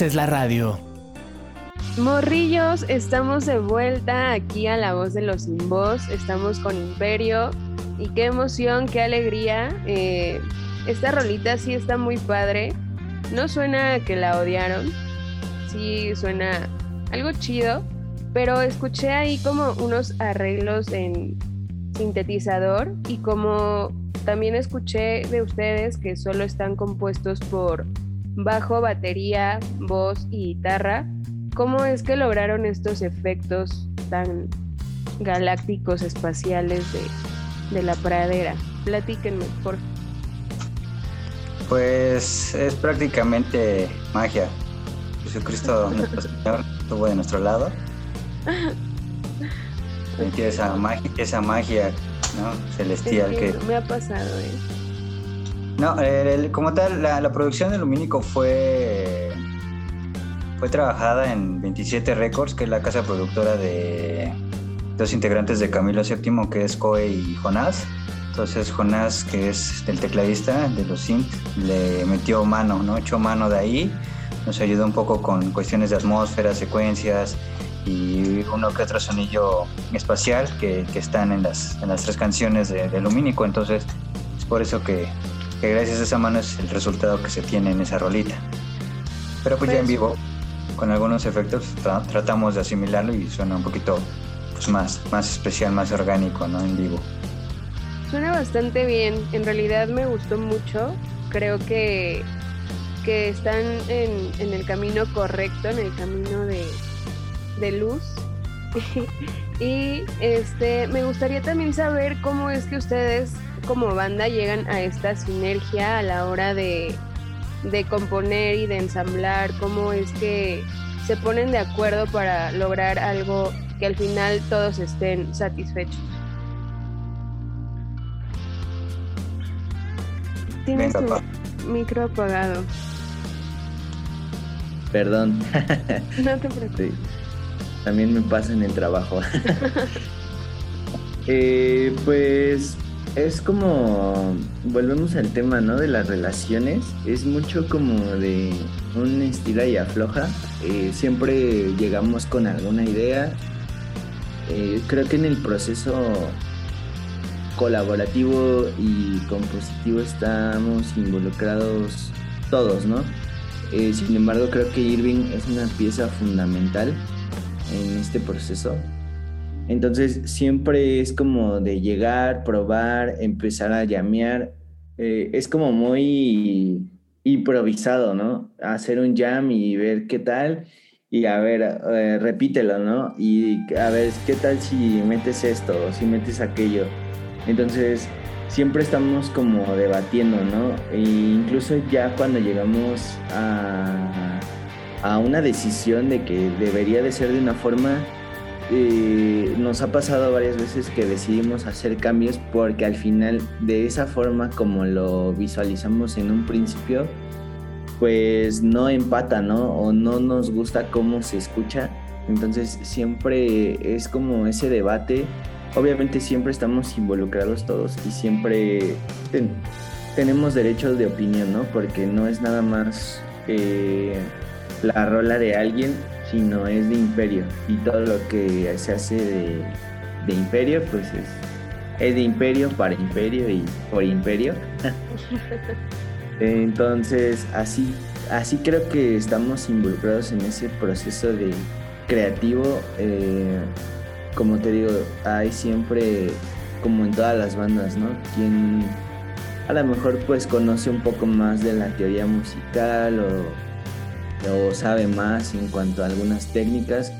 Haces la radio. Morrillos, estamos de vuelta aquí a La Voz de los Sin Voz. Estamos con Imperio. Y qué emoción, qué alegría. Eh, esta rolita sí está muy padre. No suena que la odiaron. Sí suena algo chido. Pero escuché ahí como unos arreglos en sintetizador y como también escuché de ustedes que solo están compuestos por bajo, batería, voz y guitarra. ¿Cómo es que lograron estos efectos tan galácticos espaciales de, la pradera? Platíquenme, por Pues es prácticamente magia. Jesucristo nuestro Señor estuvo de nuestro lado. esa magia, esa magia celestial que, Me ha pasado, ¿eh? No, como tal, la, producción de Lumínico fue, fue trabajada en 27 Records, que es la casa productora de dos integrantes de Camilo VII, que es Coe y Jonás. Entonces Jonás, que es el tecladista de los synth, le metió mano, ¿no? Echó mano de ahí, nos ayudó un poco con cuestiones de atmósfera, secuencias y uno que otro sonillo espacial que, que están en las, en las tres canciones de, de Lumínico. Entonces es por eso que que gracias a esa mano es el resultado que se tiene en esa rolita. Pero pues, ya en pues vivo, con algunos efectos, tratamos de asimilarlo y suena un poquito pues, más, más especial, más orgánico, ¿no? En vivo. Suena bastante bien, en realidad me gustó mucho, creo que, que están en, en el camino correcto, en el camino de, de luz. y este me gustaría también saber cómo es que ustedes como banda llegan a esta sinergia a la hora de, componer y de ensamblar? ¿Cómo es que se ponen de acuerdo para lograr algo que al final todos estén satisfechos? Tienes tu micro apagado. Perdón. No te preocupes. También me pasa en el trabajo. eh, pues es como, volvemos al tema, ¿no? De las relaciones. Es mucho como de un estilo y afloja. Eh, siempre llegamos con alguna idea. Eh, creo que en el proceso colaborativo y compositivo estamos involucrados todos, ¿no? Eh, sin embargo, creo que Irving es una pieza fundamental en este proceso entonces siempre es como de llegar, probar, empezar a llamear. Eh, es como muy improvisado, ¿no? Hacer un jam y ver qué tal y a ver, eh, repítelo, ¿no? Y a ver, ¿qué tal si metes esto o si metes aquello? Entonces, siempre estamos como debatiendo, ¿no? E incluso ya cuando llegamos a, a una decisión de que debería de ser de una forma, eh, nos ha pasado varias veces que decidimos hacer cambios porque al final de esa forma como lo visualizamos en un principio, pues no empata, ¿no? O no nos gusta cómo se escucha. Entonces siempre es como ese debate. Obviamente siempre estamos involucrados todos y siempre tenemos derechos de opinión, ¿no? Porque no es nada más la rola de alguien, sino es de imperio. Y todo lo que se hace de, imperio, pues es, es, de imperio para imperio y por imperio. Entonces, así, así creo que estamos involucrados en ese proceso de creativo. Eh, como te digo, hay siempre, como en todas las bandas, ¿no? Quien a lo mejor pues conoce un poco más de la teoría musical o o sabe más en cuanto a algunas técnicas.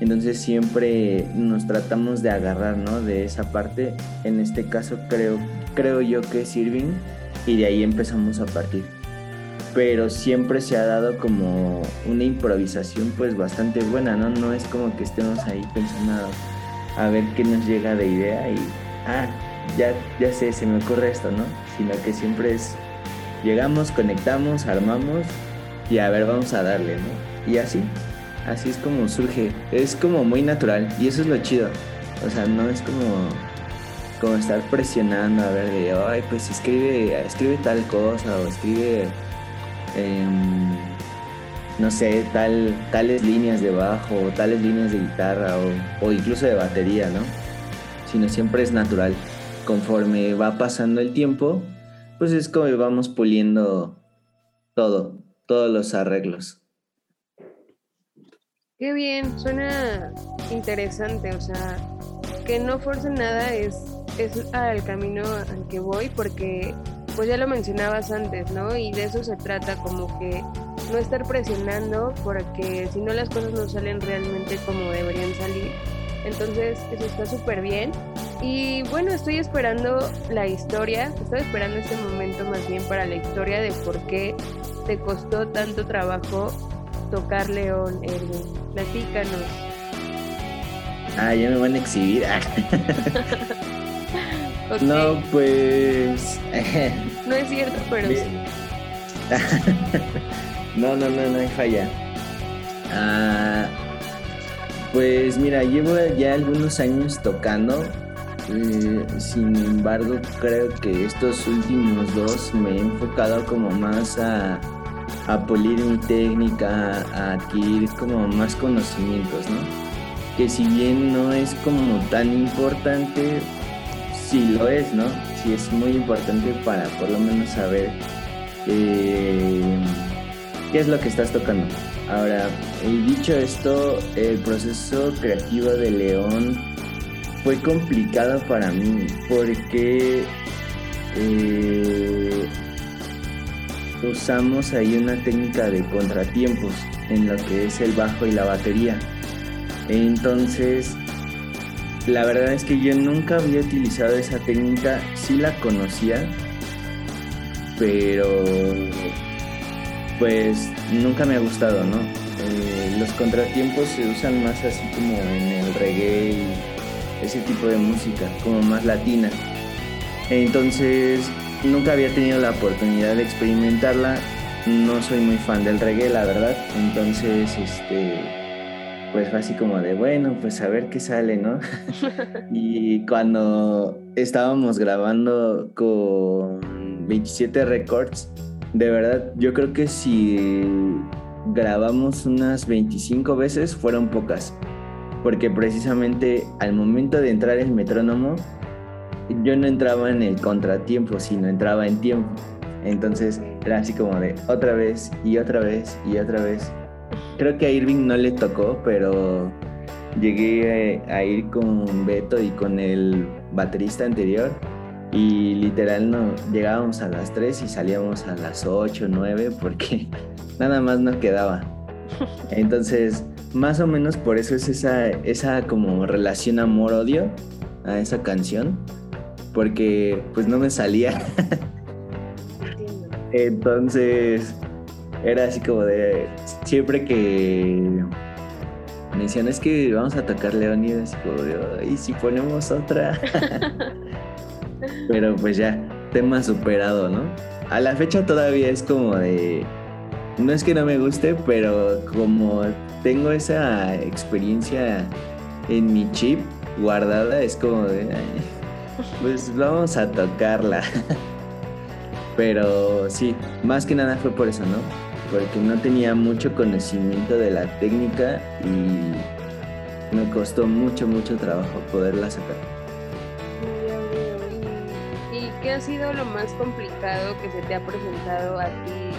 Entonces siempre nos tratamos de agarrar ¿no? de esa parte. En este caso creo, creo yo que es Irving y de ahí empezamos a partir. Pero siempre se ha dado como una improvisación pues bastante buena, ¿no? No es como que estemos ahí pensando a ver qué nos llega de idea y, ah, ya, ya sé, se me ocurre esto, ¿no? Sino que siempre es, llegamos, conectamos, armamos y a ver, vamos a darle, ¿no? Y así, así es como surge, es como muy natural y eso es lo chido. O sea, no es como como estar presionando a ver de, ay, pues escribe, escribe tal cosa o escribe em, no sé, tal, tales líneas de bajo, o tales líneas de guitarra, o, o incluso de batería, ¿no? Sino siempre es natural. Conforme va pasando el tiempo, pues es como vamos puliendo todo, todos los arreglos. Qué bien, suena interesante, o sea, que no force nada es, es al camino al que voy porque pues ya lo mencionabas antes, ¿no? Y de eso se trata, como que no estar presionando porque si no las cosas no salen realmente como deberían salir. Entonces eso está súper bien. Y bueno, estoy esperando la historia, estoy esperando este momento más bien para la historia de por qué te costó tanto trabajo tocar León, Erwin. Platícanos. Ah, ya me van a exhibir. No, pues. no es cierto, pero sí. no, no, no, no hay falla. Ah, pues mira, llevo ya algunos años tocando. Eh, sin embargo, creo que estos últimos dos me he enfocado como más a, a pulir mi técnica, a adquirir como más conocimientos, ¿no? Que si bien no es como tan importante, sí lo es, ¿no? Sí es muy importante para por lo menos saber eh, qué es lo que estás tocando. Ahora, dicho esto, el proceso creativo de León fue complicado para mí porque eh, usamos ahí una técnica de contratiempos en lo que es el bajo y la batería. Entonces, la verdad es que yo nunca había utilizado esa técnica, sí la conocía, pero pues nunca me ha gustado, ¿no? Eh, los contratiempos se usan más así como en el reggae y ese tipo de música, como más latina. Entonces, nunca había tenido la oportunidad de experimentarla. No soy muy fan del reggae, la verdad. Entonces, este pues fue así como de, bueno, pues a ver qué sale, ¿no? y cuando estábamos grabando con 27 Records, de verdad, yo creo que si grabamos unas 25 veces, fueron pocas. Porque precisamente al momento de entrar el metrónomo, yo no entraba en el contratiempo, sino entraba en tiempo. Entonces era así como de otra vez y otra vez y otra vez Creo que a Irving no le tocó, pero llegué a ir con Beto y con el baterista anterior y literal no llegábamos a las 3 y salíamos a las 8, 9 porque nada más nos quedaba. Entonces, más o menos por eso es esa, esa como relación amor-odio a esa canción, porque pues no me salía. Entonces, era así como de siempre que me decían es que vamos a tocar Leonidas y si ponemos otra pero pues ya tema superado no a la fecha todavía es como de no es que no me guste pero como tengo esa experiencia en mi chip guardada es como de pues vamos a tocarla pero sí más que nada fue por eso no porque no tenía mucho conocimiento de la técnica y me costó mucho, mucho trabajo poderla sacar. ¿Y qué ha sido lo más complicado que se te ha presentado a ti,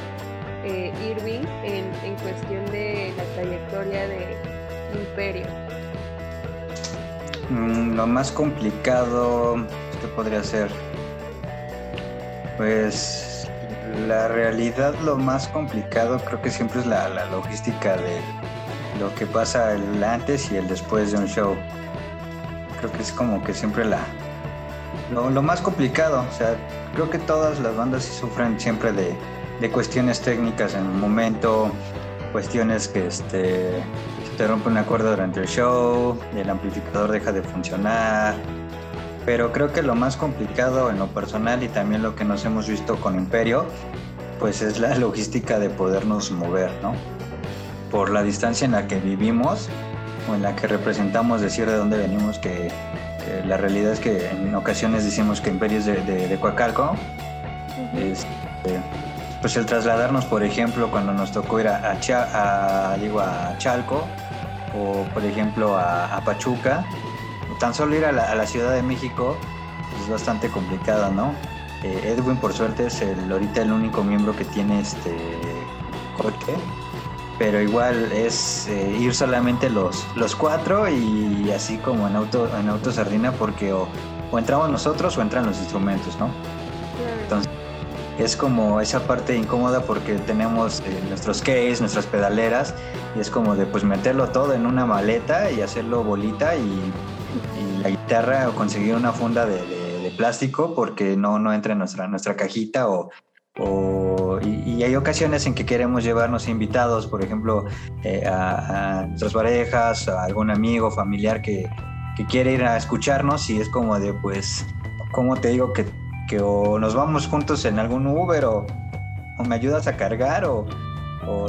eh, Irving, en, en cuestión de la trayectoria de Imperio? Mm, lo más complicado, ¿qué podría ser? Pues la realidad lo más complicado creo que siempre es la, logística de lo que pasa el antes y el después de un show. Creo que es como que siempre la lo, más complicado. O sea, creo que todas las bandas sufren siempre de, cuestiones técnicas en un momento, cuestiones que este, se te rompe una cuerda durante el show, el amplificador deja de funcionar, pero creo que lo más complicado en lo personal y también lo que nos hemos visto con Imperio, pues es la logística de podernos mover, ¿no? Por la distancia en la que vivimos o en la que representamos decir de dónde venimos, que, la realidad es que en ocasiones decimos que Imperio es de, de, Coacalco. Este, pues el trasladarnos, por ejemplo, cuando nos tocó ir a, a, digo, a Chalco o por ejemplo a, Pachuca, tan solo ir a la, Ciudad de México es bastante complicado, ¿no? Eh, Edwin por suerte es el, ahorita el único miembro que tiene este coche, pero igual es eh, ir solamente los, los cuatro y así como en auto, en auto sardina porque o, o entramos nosotros o entran los instrumentos, ¿no? Entonces es como esa parte incómoda porque tenemos eh, nuestros case, nuestras pedaleras y es como de pues meterlo todo en una maleta y hacerlo bolita y, la guitarra o conseguir una funda de, plástico porque no, no entra en nuestra, nuestra cajita o, y, hay ocasiones en que queremos llevarnos invitados, por ejemplo, eh, a, nuestras parejas, a algún amigo, familiar que, quiere ir a escucharnos y es como de pues, ¿cómo te digo que que o nos vamos juntos en algún Uber o, me ayudas a cargar o,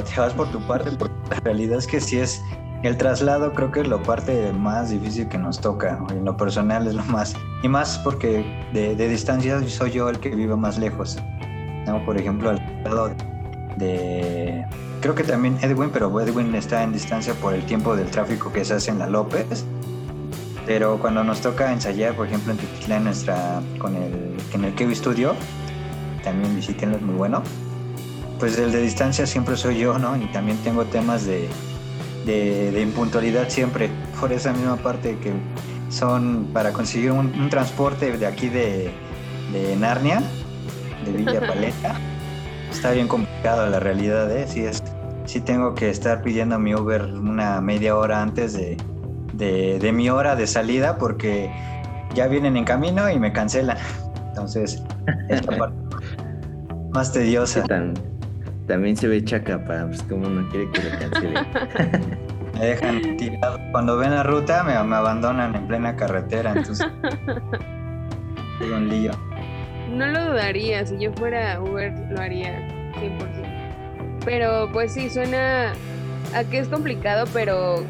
te vas por tu parte, porque la realidad es que si es el traslado creo que es la parte más difícil que nos toca, en lo personal es lo más, y más porque de, distancia soy yo el que vive más lejos, por ejemplo al lado de, creo que también Edwin, pero Edwin está en distancia por el tiempo del tráfico que se hace en la López, pero cuando nos toca ensayar, por ejemplo, en Tutitlán, nuestra, con el, en el Kevi Studio, también visitenlo, es muy bueno. Pues el de distancia siempre soy yo, ¿no? Y también tengo temas de, de, impuntualidad siempre, por esa misma parte que son para conseguir un, transporte de aquí de, de, Narnia, de Villa Paleta. Está bien complicado la realidad, ¿eh? Sí, es, sí tengo que estar pidiendo a mi Uber una media hora antes de, de, mi hora de salida porque ya vienen en camino y me cancelan. Entonces, es la parte más tediosa. también se ve chacapa, pues como no quiere que le cancelen. me dejan tirado. Cuando ven la ruta me, abandonan en plena carretera, entonces es un lío. No lo dudaría, si yo fuera Uber lo haría 100%. Pero pues sí, suena a que es complicado, pero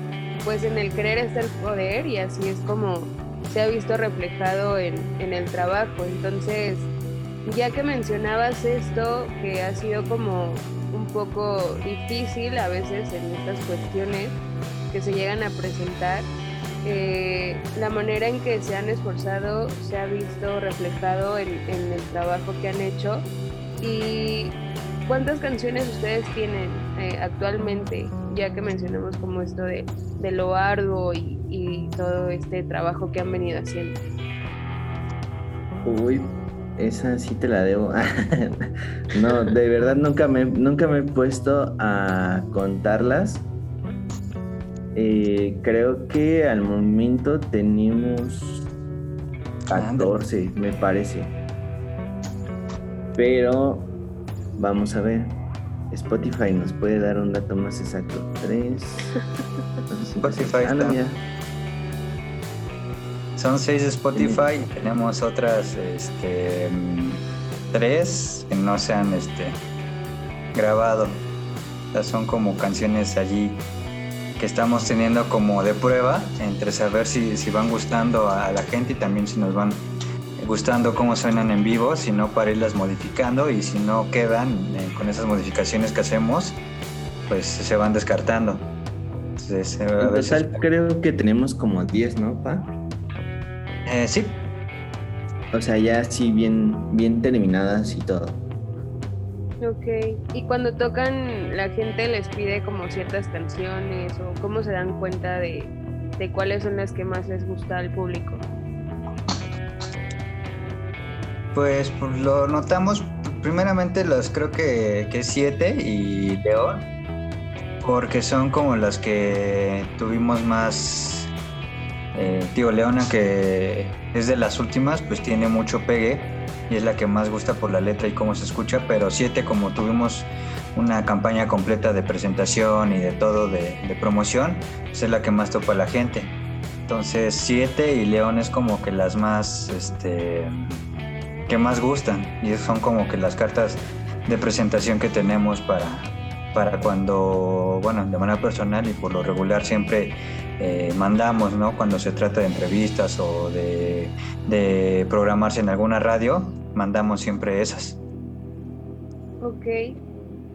pues en el querer está el poder y así es como se ha visto reflejado en, el trabajo. Entonces, ya que mencionabas esto, que ha sido como un poco difícil a veces en estas cuestiones que se llegan a presentar, eh, la manera en que se han esforzado se ha visto reflejado en, el trabajo que han hecho y ¿Cuántas canciones ustedes tienen eh, actualmente? Ya que mencionamos como esto de, lo arduo y, todo este trabajo que han venido haciendo. Uy, esa sí te la debo. no, de verdad nunca me, nunca me he puesto a contarlas. Eh, creo que al momento tenemos 14, me parece. Pero Vamos a ver. Spotify nos puede dar un dato más exacto. Tres. Spotify ah, Son seis de Spotify y tenemos otras este, tres que no se han este, grabado. son como canciones allí que estamos teniendo como de prueba entre saber si, si van gustando a la gente y también si nos van gustando cómo suenan en vivo, sino para irlas modificando y si no quedan eh, con esas modificaciones que hacemos, pues se van descartando. Entonces, eh, veces... creo que tenemos como 10, ¿no, Pa? Eh, sí. O sea, ya así bien, bien terminadas y todo. Ok, y cuando tocan, la gente les pide como ciertas canciones o cómo se dan cuenta de, de cuáles son las que más les gusta al público. Pues, pues, lo notamos, primeramente los creo que, que siete y León, porque son como las que tuvimos más, eh, digo, Leona que es de las últimas, pues tiene mucho pegue y es la que más gusta por la letra y cómo se escucha, pero siete como tuvimos una campaña completa de presentación y de todo de, de promoción, pues es la que más topa la gente. Entonces siete y León es como que las más, este, que más gustan y son como que las cartas de presentación que tenemos para, para cuando, bueno, de manera personal y por lo regular siempre eh, mandamos, ¿no? Cuando se trata de entrevistas o de, de, programarse en alguna radio, mandamos siempre esas. Ok.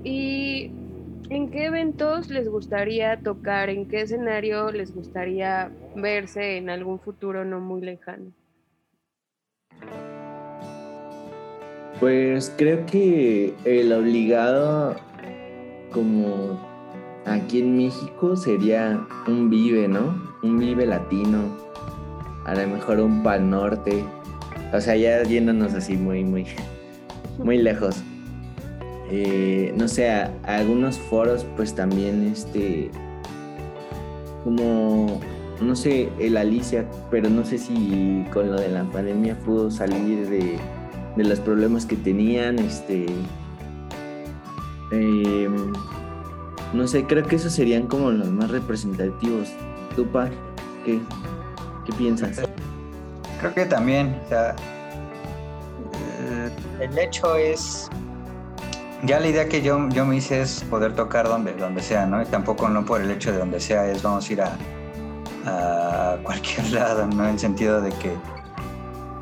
¿Y en qué eventos les gustaría tocar? ¿En qué escenario les gustaría verse en algún futuro no muy lejano? Pues creo que el obligado como aquí en México sería un vive, ¿no? Un vive latino. A lo mejor un pal norte. O sea, ya yéndonos así muy, muy, muy lejos. Eh, no sé, algunos foros pues también este como no sé el Alicia pero no sé si con lo de la pandemia pudo salir de de los problemas que tenían, este... Em, no sé, creo que esos serían como los más representativos. ¿Tú, Pa? ¿Qué, qué piensas? Creo que también, o sea, el hecho es, ya la idea que yo, yo me hice es poder tocar donde, donde sea, ¿no? Y tampoco no por el hecho de donde sea es vamos a ir a, a cualquier lado, ¿no? En el sentido de que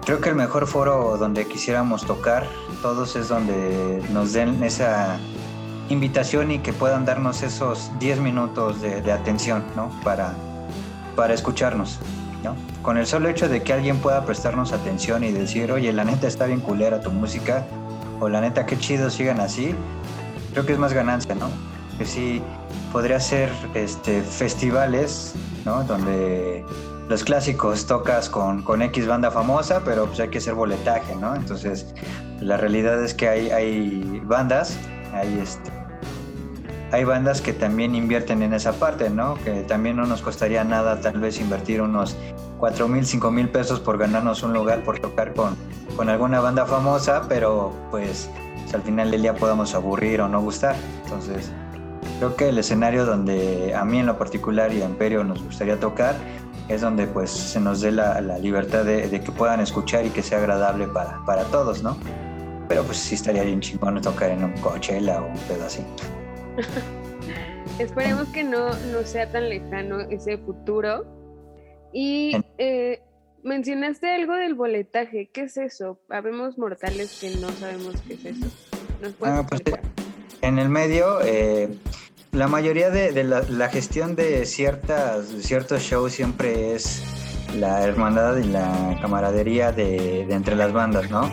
Creo que el mejor foro donde quisiéramos tocar todos es donde nos den esa invitación y que puedan darnos esos 10 minutos de, atención, ¿no? Para, para escucharnos, Con el solo hecho de que alguien pueda prestarnos atención y decir, oye, la neta está bien culera tu música, o la neta qué chido sigan así, creo que es más ganancia, ¿no? Que sí, podría ser este, festivales, ¿no? Donde los clásicos tocas con, con, X banda famosa, pero pues hay que hacer boletaje, ¿no? Entonces, la realidad es que hay, hay bandas, hay, este, hay bandas que también invierten en esa parte, ¿no? Que también no nos costaría nada tal vez invertir unos 4 mil, 5 mil pesos por ganarnos un lugar por tocar con, con alguna banda famosa, pero pues, pues al final del día podamos aburrir o no gustar. Entonces, creo que el escenario donde a mí en lo particular y a Imperio nos gustaría tocar es donde pues se nos dé la, libertad de, que puedan escuchar y que sea agradable para, para todos, ¿no? Pero pues sí estaría bien chingón tocar en un Coachella o un pedo así. Esperemos que no, no sea tan lejano ese futuro. Y eh, mencionaste algo del boletaje. ¿Qué es eso? Habemos mortales que no sabemos qué es eso. ¿Nos ah, pues, en el medio, eh, la mayoría de, la, gestión de ciertas, ciertos shows siempre es la hermandad y la camaradería de, entre las bandas, ¿no?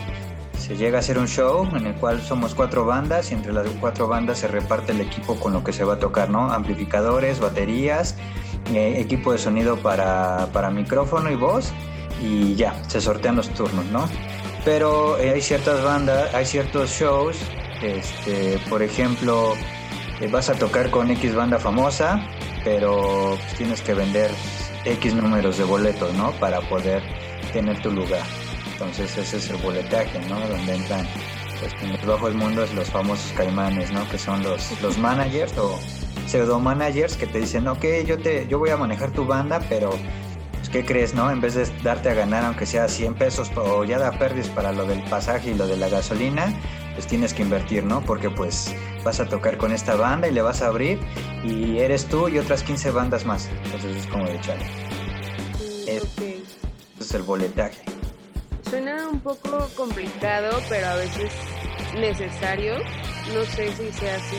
Llega a hacer un show en el cual somos cuatro bandas y entre las cuatro bandas se reparte el equipo con lo que se va a tocar, ¿no? Amplificadores, baterías, eh, equipo de sonido para, micrófono y voz y ya, se sortean los turnos, ¿no? Pero eh, hay ciertas bandas, hay ciertos shows, este, por ejemplo, eh, vas a tocar con X banda famosa, pero pues, tienes que vender X números de boletos, ¿no? Para poder tener tu lugar. Entonces ese es el boletaje, ¿no? Donde entran pues, en los bajos mundos los famosos caimanes, ¿no? Que son los, los managers o pseudo managers que te dicen, ok, yo, te, yo voy a manejar tu banda, pero pues, ¿qué crees, no? En vez de darte a ganar, aunque sea 100 pesos o ya da pérdidas para lo del pasaje y lo de la gasolina, pues tienes que invertir, ¿no? Porque pues vas a tocar con esta banda y le vas a abrir y eres tú y otras 15 bandas más. Entonces es como de chale. es, es el boletaje. Suena un poco complicado, pero a veces necesario. No sé si sea así,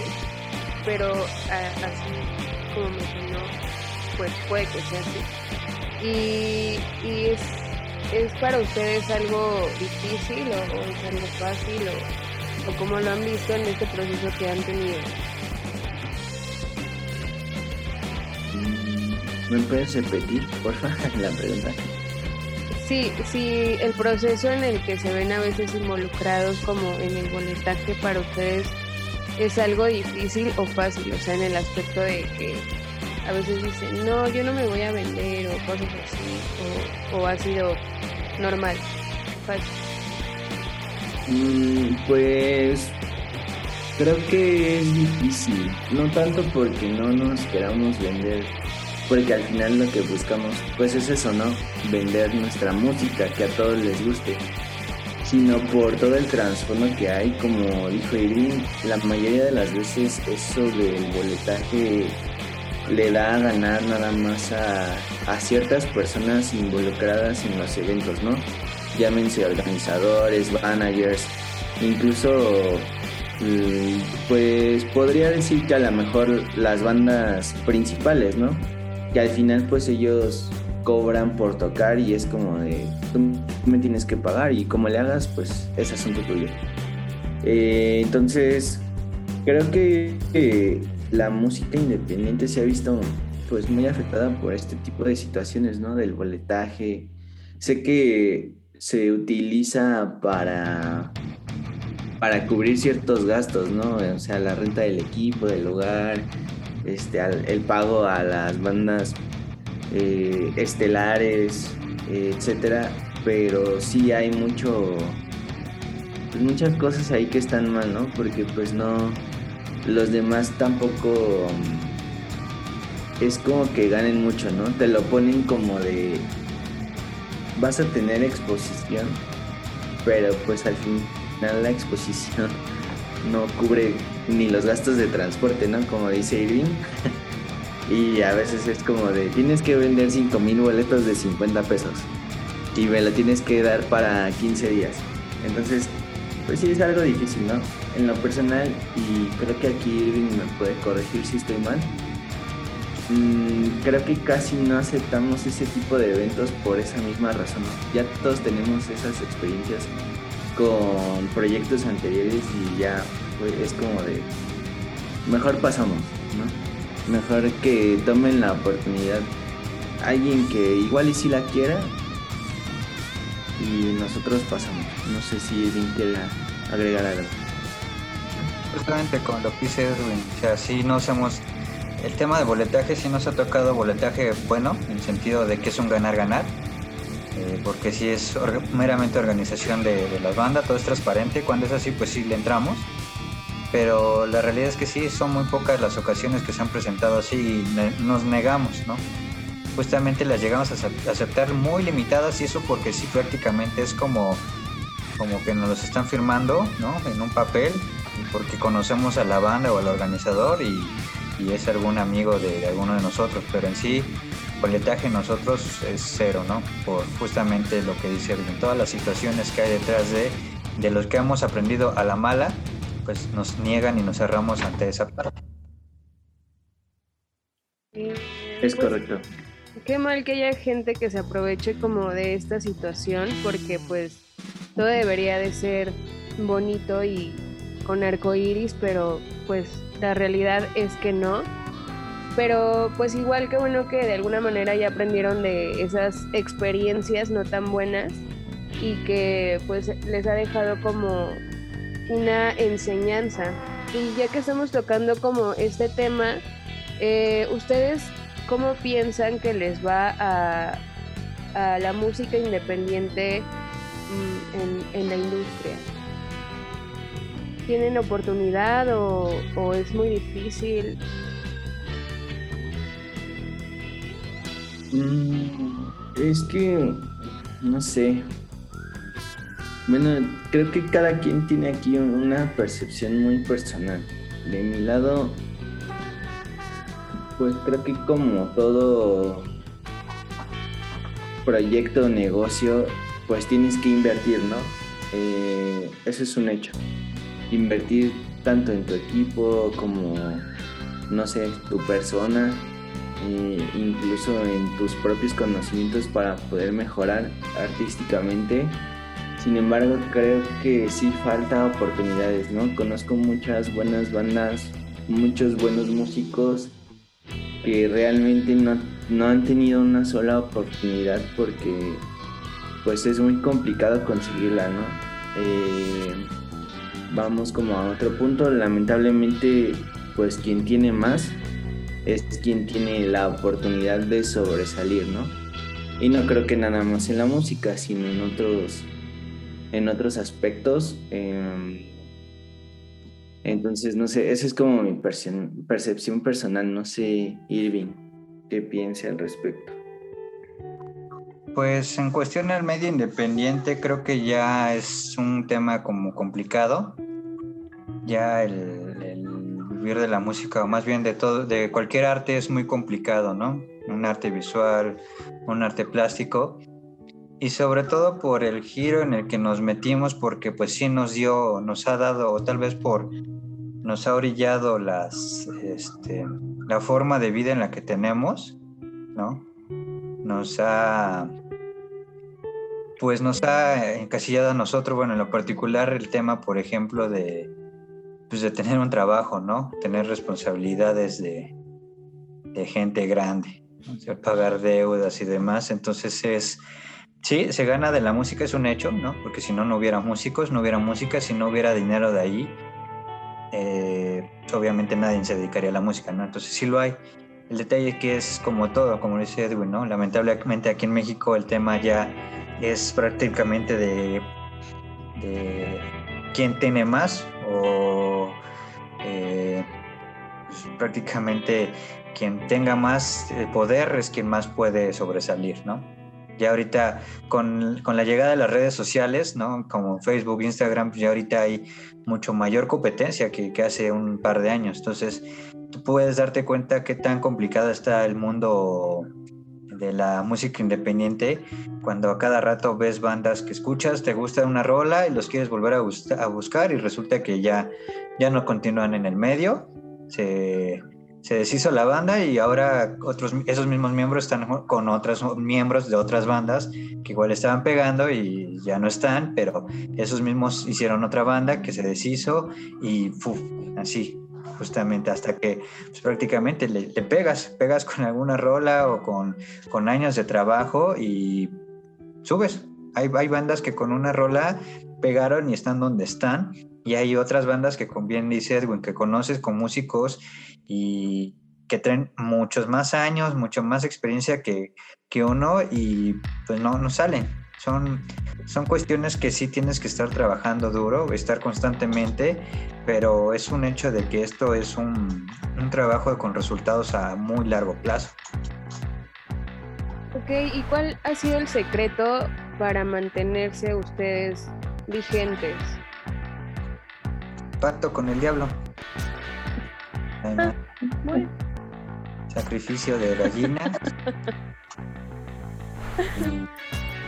pero así como me sonó, pues puede que sea así. Y, y es, es para ustedes algo difícil o, o es algo fácil o o cómo lo han visto en este proceso que han tenido. ¿Me puedes repetir, por favor, la pregunta? Sí, sí, el proceso en el que se ven a veces involucrados como en el boletaje para ustedes es algo difícil o fácil, o sea, en el aspecto de que a veces dicen, no, yo no me voy a vender o cosas así, o, o ha sido normal, fácil. Mm, pues creo que es difícil, no tanto porque no nos queramos vender, porque al final lo que buscamos pues es eso, ¿no? Vender nuestra música, que a todos les guste, sino por todo el trasfondo que hay, como dijo Irving, la mayoría de las veces eso del boletaje le da a ganar nada más a, a ciertas personas involucradas en los eventos, ¿no? llámense organizadores, managers, incluso Mm, pues podría decir que a lo mejor las bandas principales, ¿no? Que al final pues ellos cobran por tocar y es como de, tú me tienes que pagar y como le hagas, pues es asunto tuyo. Eh, entonces, creo que la música independiente se ha visto pues muy afectada por este tipo de situaciones, ¿no? Del boletaje. Sé que se utiliza para para cubrir ciertos gastos, ¿no? O sea, la renta del equipo, del lugar, este, el pago a las bandas eh, estelares, etcétera. Pero sí hay mucho, pues muchas cosas ahí que están mal, ¿no? Porque pues no, los demás tampoco es como que ganen mucho, ¿no? Te lo ponen como de vas a tener exposición, pero pues al fin la exposición no cubre ni los gastos de transporte, ¿no? Como dice Irving. y a veces es como de, tienes que vender 5 mil boletos de 50 pesos y me lo tienes que dar para 15 días. Entonces, pues sí es algo difícil, ¿no? En lo personal, y creo que aquí Irving me puede corregir si estoy mal, mm, creo que casi no aceptamos ese tipo de eventos por esa misma razón. Ya todos tenemos esas experiencias con proyectos anteriores y ya es como de mejor pasamos, ¿no? Mejor que tomen la oportunidad alguien que igual y si la quiera y nosotros pasamos. No sé si alguien quiere agregar algo. Justamente con lo que dice Edwin, o sea, si no hacemos el tema de boletaje, si nos ha tocado boletaje bueno, en el sentido de que es un ganar-ganar eh, porque si es meramente organización de, las bandas, todo es transparente, cuando es así pues sí le entramos, pero la realidad es que sí, son muy pocas las ocasiones que se han presentado así y nos negamos, ¿no? Justamente las llegamos a aceptar muy limitadas y eso porque sí prácticamente es como, como que nos los están firmando, ¿no? En un papel, porque conocemos a la banda o al organizador y, es algún amigo de, de alguno de nosotros, pero en sí boletaje nosotros es cero, ¿no? Por justamente lo que dice en todas las situaciones que hay detrás de, de los que hemos aprendido a la mala, pues nos niegan y nos cerramos ante esa parte. es correcto. Qué mal que haya gente que se aproveche como de esta situación, porque pues todo debería de ser bonito y con arco iris, pero pues la realidad es que no pero pues igual que bueno que de alguna manera ya aprendieron de esas experiencias no tan buenas y que pues les ha dejado como una enseñanza. Y ya que estamos tocando como este tema, eh, ¿ustedes cómo piensan que les va a, a la música independiente en, la industria? ¿Tienen oportunidad o, o es muy difícil? Mm, es que, no sé. Bueno, creo que cada quien tiene aquí una percepción muy personal. De mi lado, pues creo que como todo proyecto o negocio, pues tienes que invertir, ¿no? Eh, eso es un hecho. Invertir tanto en tu equipo como, no sé, tu persona eh, incluso en tus propios conocimientos para poder mejorar artísticamente. Sin embargo, creo que sí falta oportunidades, ¿no? Conozco muchas buenas bandas, muchos buenos músicos que realmente no, no han tenido una sola oportunidad porque pues es muy complicado conseguirla, ¿no? Eh, vamos como a otro punto, lamentablemente pues quien tiene más es quien tiene la oportunidad de sobresalir, ¿no? Y no creo que nada más en la música, sino en otros, en otros aspectos. Em, entonces, no sé, esa es como mi percepción personal. No sé, Irving, qué piensa al respecto. Pues en cuestión del medio independiente creo que ya es un tema como complicado. Ya el, vivir de la música, o más bien de todo, de cualquier arte es muy complicado, ¿no? Un arte visual, un arte plástico. Y sobre todo por el giro en el que nos metimos, porque pues sí nos dio, nos ha dado, o tal vez por, nos ha orillado las, este, la forma de vida en la que tenemos, ¿no? Nos ha, pues nos ha encasillado a nosotros, bueno, en lo particular el tema, por ejemplo, de, pues de tener un trabajo, ¿no? Tener responsabilidades de, de gente grande, pagar deudas y demás, entonces es Sí, se gana de la música, es un hecho, ¿no? Porque si no, no hubiera músicos, no hubiera música, si no hubiera dinero de ahí, eh, obviamente nadie se dedicaría a la música, ¿no? Entonces sí lo hay. El detalle es que es como todo, como dice Edwin, ¿no? Lamentablemente aquí en México el tema ya es prácticamente de, de quién tiene más o eh, pues prácticamente quien tenga más eh, poder es quien más puede sobresalir, ¿no? Ya ahorita con, la llegada de las redes sociales, ¿no? Como Facebook, Instagram, pues ya ahorita hay mucho mayor competencia que, hace un par de años. Entonces, tú puedes darte cuenta qué tan complicado está el mundo de la música independiente cuando a cada rato ves bandas que escuchas, te gusta una rola y los quieres volver a, a buscar y resulta que ya, ya no continúan en el medio, se, se deshizo la banda y ahora otros, esos mismos miembros están con otros miembros de otras bandas que igual estaban pegando y ya no están, pero esos mismos hicieron otra banda que se deshizo y así, justamente hasta que pues, prácticamente le, pegas, pegas con alguna rola o con, con años de trabajo y subes. Hay, hay bandas que con una rola pegaron y están donde están y hay otras bandas que, como bien dice Edwin, que conoces con músicos y que traen muchos más años, mucho más experiencia que, que uno y pues no, no salen. Son, son cuestiones que sí tienes que estar trabajando duro, estar constantemente, pero es un hecho de que esto es un, un trabajo con resultados a muy largo plazo. Ok, ¿y cuál ha sido el secreto para mantenerse ustedes vigentes? Pacto con el diablo. Sacrificio de gallina.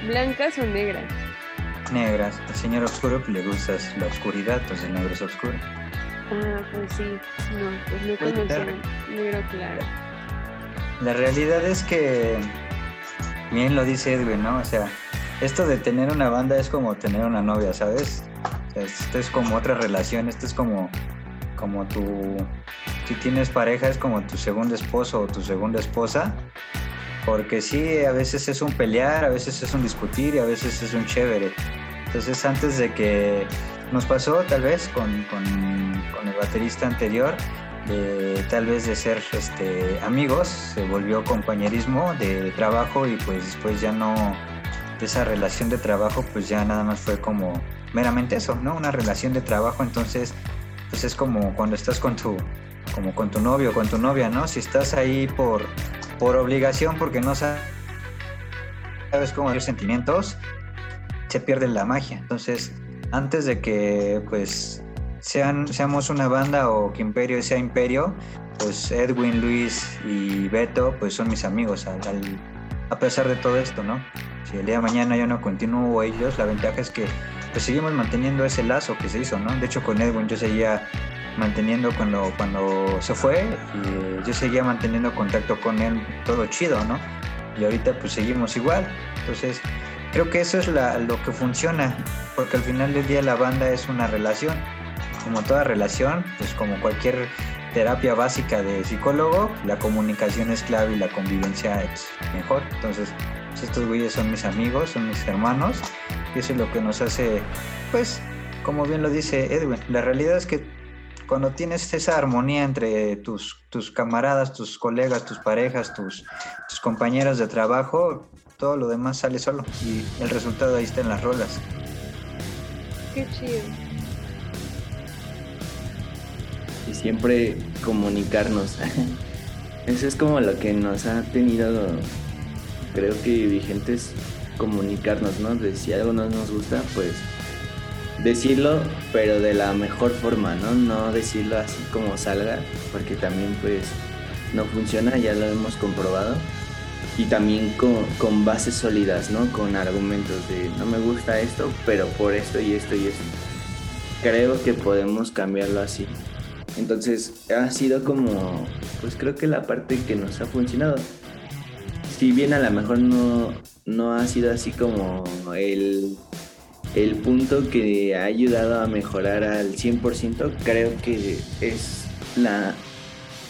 ¿Blancas o negras? Negras. Al señor oscuro pues, le gusta la oscuridad, pues el negro es oscuro. Ah, pues sí. No, pues no conozco negro claro. La realidad es que, bien lo dice Edwin, ¿no? O sea, esto de tener una banda es como tener una novia, ¿sabes? esto es como otra relación, esto es como, como tu, si tienes pareja es como tu segundo esposo o tu segunda esposa, porque sí, a veces es un pelear, a veces es un discutir y a veces es un chévere. Entonces antes de que nos pasó tal vez con, con, el baterista anterior, tal vez de ser este, amigos, se volvió compañerismo de trabajo y pues después ya no, de esa relación de trabajo pues ya nada más fue como meramente eso, ¿no? Una relación de trabajo, entonces pues es como cuando estás con tu como con tu novio con tu novia, ¿no? Si estás ahí por, por obligación, porque no sabes cómo los sentimientos, se pierde la magia. Entonces, antes de que pues sean, seamos una banda o que Imperio sea Imperio, pues Edwin, Luis y Beto pues son mis amigos a pesar de todo esto, ¿no? Si el día de mañana yo no continúo ellos, la ventaja es que pues seguimos manteniendo ese lazo que se hizo, ¿no? De hecho con Edwin yo seguía manteniendo cuando, cuando se fue y yo seguía manteniendo contacto con él, todo chido, ¿no? Y ahorita pues seguimos igual. Entonces, creo que eso es lo que funciona, porque al final del día la banda es una relación. Como toda relación, pues como cualquier terapia básica de psicólogo, la comunicación es clave y la convivencia es mejor. Entonces, pues, estos güeyes son mis amigos, son mis hermanos, y eso es lo que nos hace, pues, como bien lo dice Edwin, la realidad es que cuando tienes esa armonía entre tus, tus camaradas, tus colegas, tus parejas, tus, tus compañeros de trabajo, todo lo demás sale solo y el resultado ahí está en las rolas. Qué chido. Y siempre comunicarnos. Eso es como lo que nos ha tenido, creo que vigentes, comunicarnos, ¿no? De si algo no nos gusta, pues decirlo, pero de la mejor forma, ¿no? No decirlo así como salga, porque también pues no funciona, ya lo hemos comprobado. y también con, bases sólidas, ¿no? Con argumentos de no me gusta esto, pero por esto y esto y esto. Creo que podemos cambiarlo así. Entonces ha sido como, pues creo que la parte que nos ha funcionado. Si bien a lo mejor no, no ha sido así como el, el punto que ha ayudado a mejorar al 100%, creo que es la,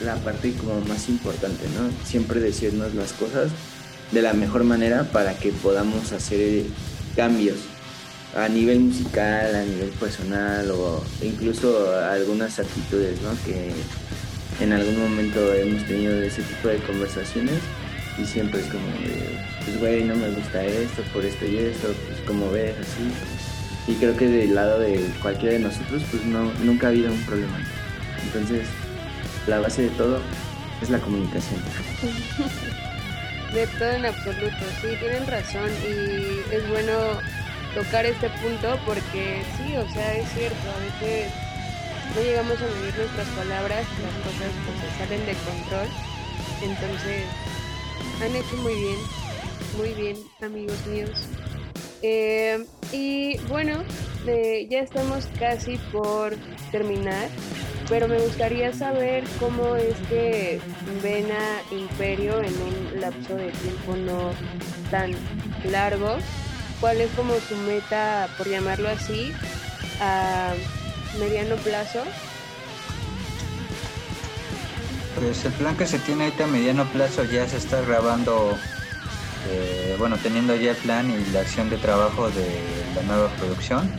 la parte como más importante, ¿no? Siempre decirnos las cosas de la mejor manera para que podamos hacer cambios a nivel musical, a nivel personal o incluso algunas actitudes, ¿no? Que en algún momento hemos tenido ese tipo de conversaciones y siempre es como pues güey, no me gusta esto, por esto y esto, pues como ves, así. Y creo que del lado de cualquiera de nosotros, pues no, nunca ha habido un problema. Entonces, la base de todo es la comunicación. De todo en absoluto, sí, tienen razón y es bueno tocar este punto porque sí, o sea, es cierto, a veces no llegamos a medir nuestras palabras, las cosas pues salen de control, entonces han hecho muy bien, muy bien, amigos míos. Eh, y bueno, ya estamos casi por terminar pero me gustaría saber cómo es que ven a Imperio en un lapso de tiempo no tan largo, cuál es como su meta, por llamarlo así, a mediano plazo. Pues el plan que se tiene ahorita a mediano plazo ya se está grabando, eh, bueno, teniendo ya el plan y la acción de trabajo de la nueva producción,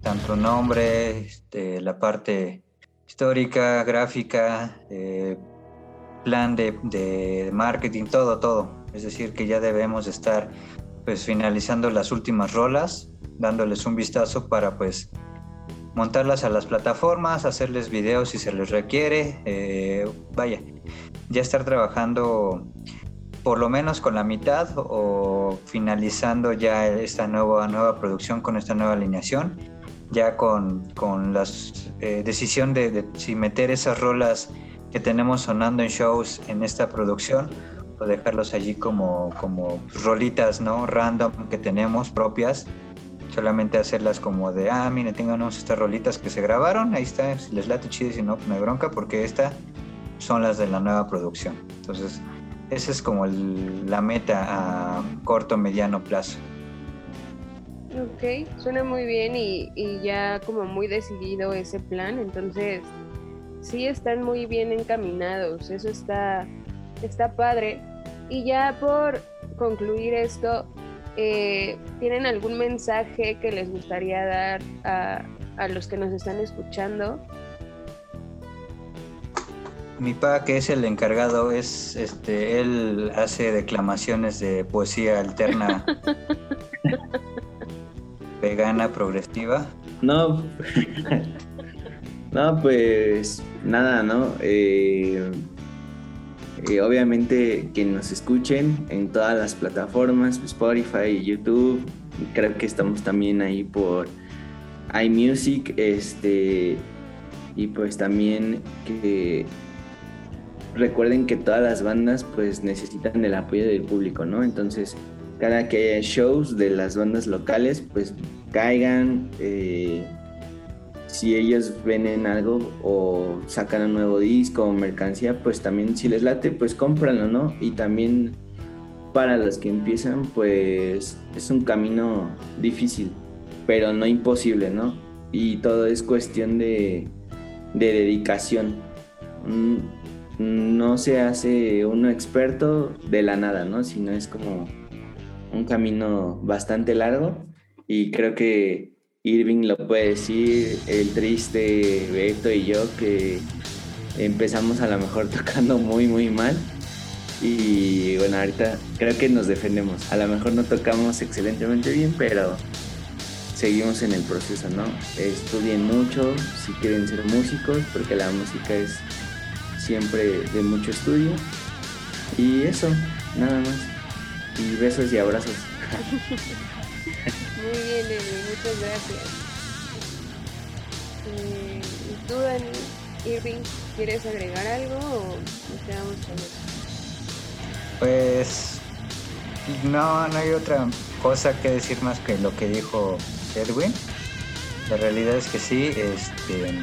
tanto nombre, este, la parte histórica, gráfica, eh, plan de, marketing, todo, todo. Es decir, que ya debemos estar pues finalizando las últimas rolas, dándoles un vistazo para pues montarlas a las plataformas, hacerles videos si se les requiere. Eh, vaya, ya estar trabajando por lo menos con la mitad o finalizando ya esta nueva, nueva producción con esta nueva alineación ya con, con la eh, decisión de, si meter esas rolas que tenemos sonando en shows en esta producción o dejarlos allí como, como rolitas no random que tenemos propias solamente hacerlas como de ah mire tengan estas rolitas que se grabaron ahí está si les late chido si no pues no bronca porque esta son las de la nueva producción entonces esa es como la meta a corto mediano plazo Ok, suena muy bien y, ya como muy decidido ese plan, entonces sí están muy bien encaminados, eso está, está padre. Y ya por concluir esto, eh, ¿tienen algún mensaje que les gustaría dar a, a los que nos están escuchando? Mi papá, que es el encargado, es este, él hace declamaciones de poesía alterna vegana progresiva? No, no, pues nada, ¿no? Eh, eh, obviamente que nos escuchen en todas las plataformas, Spotify, YouTube, creo que estamos también ahí por iMusic, este, y pues también que recuerden que todas las bandas pues necesitan el apoyo del público, ¿no? Entonces, cada que haya shows de las bandas locales, pues caigan. Eh, si ellos ven en algo o sacan un nuevo disco o mercancía, pues también si les late, pues cómpralo, ¿no? Y también para los que empiezan, pues es un camino difícil, pero no imposible, ¿no? Y todo es cuestión de, de dedicación. Mm, no se hace uno experto de la nada, ¿no? Sino es como un camino bastante largo y creo que Irving lo puede decir, el triste Beto y yo que empezamos a lo mejor tocando muy muy mal y bueno ahorita creo que nos defendemos, a lo mejor no tocamos excelentemente bien pero seguimos en el proceso, ¿no? Estudien mucho si quieren ser músicos porque la música es siempre de mucho estudio y eso, nada más y besos y abrazos. Muy bien, muchas gracias. Eh, ¿Y tú, Dani, Irving, quieres agregar algo o nos quedamos con eso? Pues no, no hay otra cosa que decir más que lo que dijo Edwin. La realidad es que sí, este,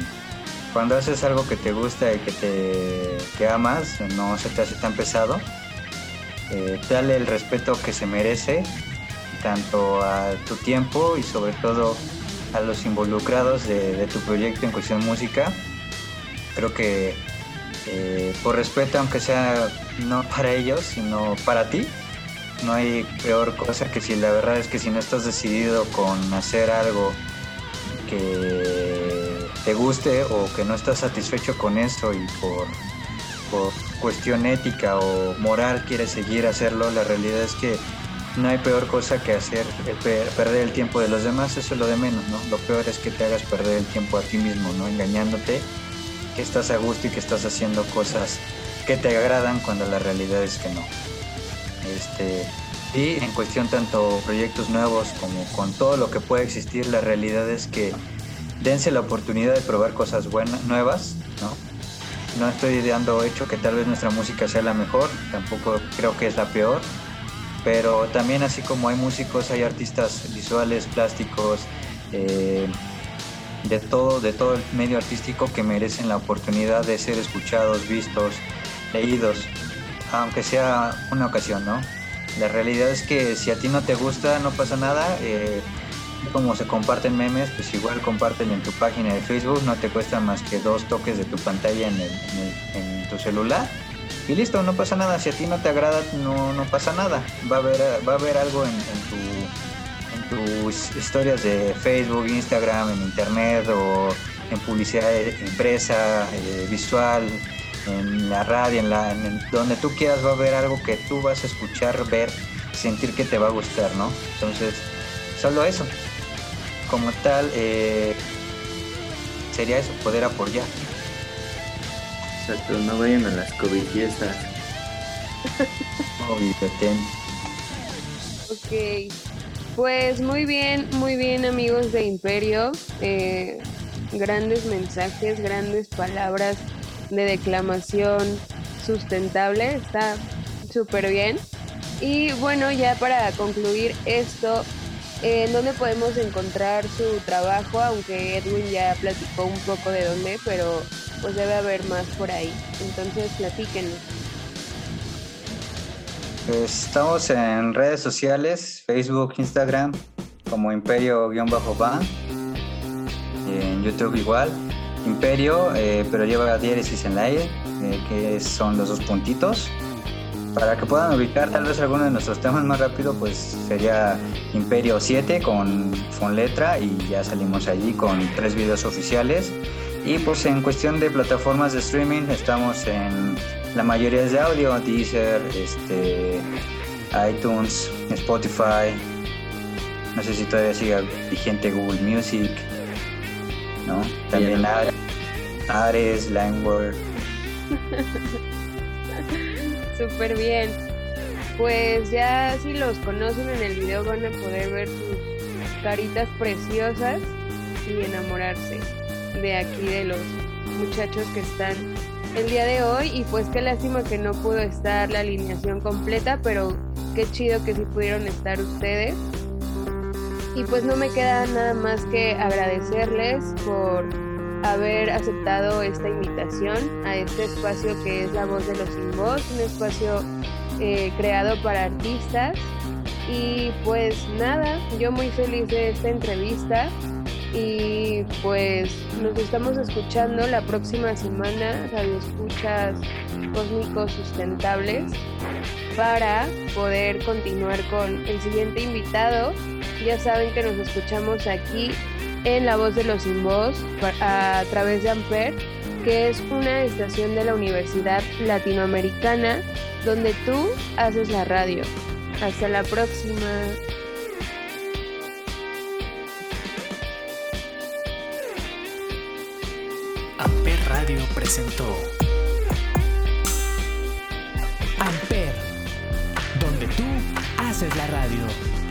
cuando haces algo que te gusta y que te que amas, no se te hace tan pesado. Eh, dale el respeto que se merece, tanto a tu tiempo y sobre todo a los involucrados de, tu proyecto en cuestión música. Creo que eh, por respeto, aunque sea no para ellos, sino para ti, no hay peor cosa que si la verdad es que si no estás decidido con hacer algo que te guste o que no estás satisfecho con eso y por, por cuestión ética o moral quieres seguir hacerlo, la realidad es que no hay peor cosa que hacer perder el tiempo de los demás, eso es lo de menos, ¿no? Lo peor es que te hagas perder el tiempo a ti mismo, ¿no? Engañándote que estás a gusto y que estás haciendo cosas que te agradan cuando la realidad es que no. Este, y en cuestión tanto proyectos nuevos como con todo lo que puede existir, la realidad es que dense la oportunidad de probar cosas buenas, nuevas, ¿no? No estoy dando hecho que tal vez nuestra música sea la mejor, tampoco creo que es la peor, pero también así como hay músicos, hay artistas visuales, plásticos, eh, de todo, de todo el medio artístico que merecen la oportunidad de ser escuchados, vistos, leídos, aunque sea una ocasión, ¿no? La realidad es que si a ti no te gusta, no pasa nada. Eh, como se comparten memes, pues igual comparten en tu página de Facebook, no te cuesta más que dos toques de tu pantalla en, en, tu celular. Y listo, no pasa nada. Si a ti no te agrada, no, no pasa nada. Va a haber, va a haber algo en, tu, en tus historias de Facebook, Instagram, en Internet o en publicidad impresa, eh, visual, en la radio, en, la, donde tú quieras va a haber algo que tú vas a escuchar, ver, sentir que te va a gustar, ¿no? Entonces, solo eso. Como tal, eh, sería eso, poder apoyar. Exacto, no vayan a las COVID fiestas. ok, pues muy bien, muy bien amigos de Imperio. Eh, grandes mensajes, grandes palabras de declamación sustentable, está súper bien. Y bueno, ya para concluir esto, ¿en dónde podemos encontrar su trabajo? Aunque Edwin ya platicó un poco de dónde, pero pues debe haber más por ahí. Entonces, platíquenos. Estamos en redes sociales, Facebook, Instagram, como Imperio-Band, en YouTube igual. Imperio, eh, pero lleva diéresis en la E, eh, que son los dos puntitos. Para que puedan ubicar tal vez alguno de nuestros temas más rápido, pues sería Imperio 7 con Fon Letra y ya salimos allí con tres videos oficiales. Y pues en cuestión de plataformas de streaming estamos en la mayoría de audio, Deezer, este, iTunes, Spotify, no sé si todavía sigue vigente Google Music, ¿no? También Ares, Ares. Súper bien. Pues ya si los conocen en el video van a poder ver sus caritas preciosas y enamorarse de aquí de los muchachos que están el día de hoy y pues qué lástima que no pudo estar la alineación completa, pero qué chido que sí pudieron estar ustedes. Y pues no me queda nada más que agradecerles por haber aceptado esta invitación a este espacio que es La Voz de los Sin Voz, un espacio eh, creado para artistas. Y pues nada, yo muy feliz de esta entrevista y pues nos estamos escuchando la próxima semana, Radio Escuchas Cósmicos Sustentables, para poder continuar con el siguiente invitado ya saben que nos escuchamos aquí en La Voz de los Sin Voz a través de Amper, que es una estación de la Universidad Latinoamericana donde tú haces la radio. Hasta la próxima. Amper Radio presentó Amper, donde tú haces la radio.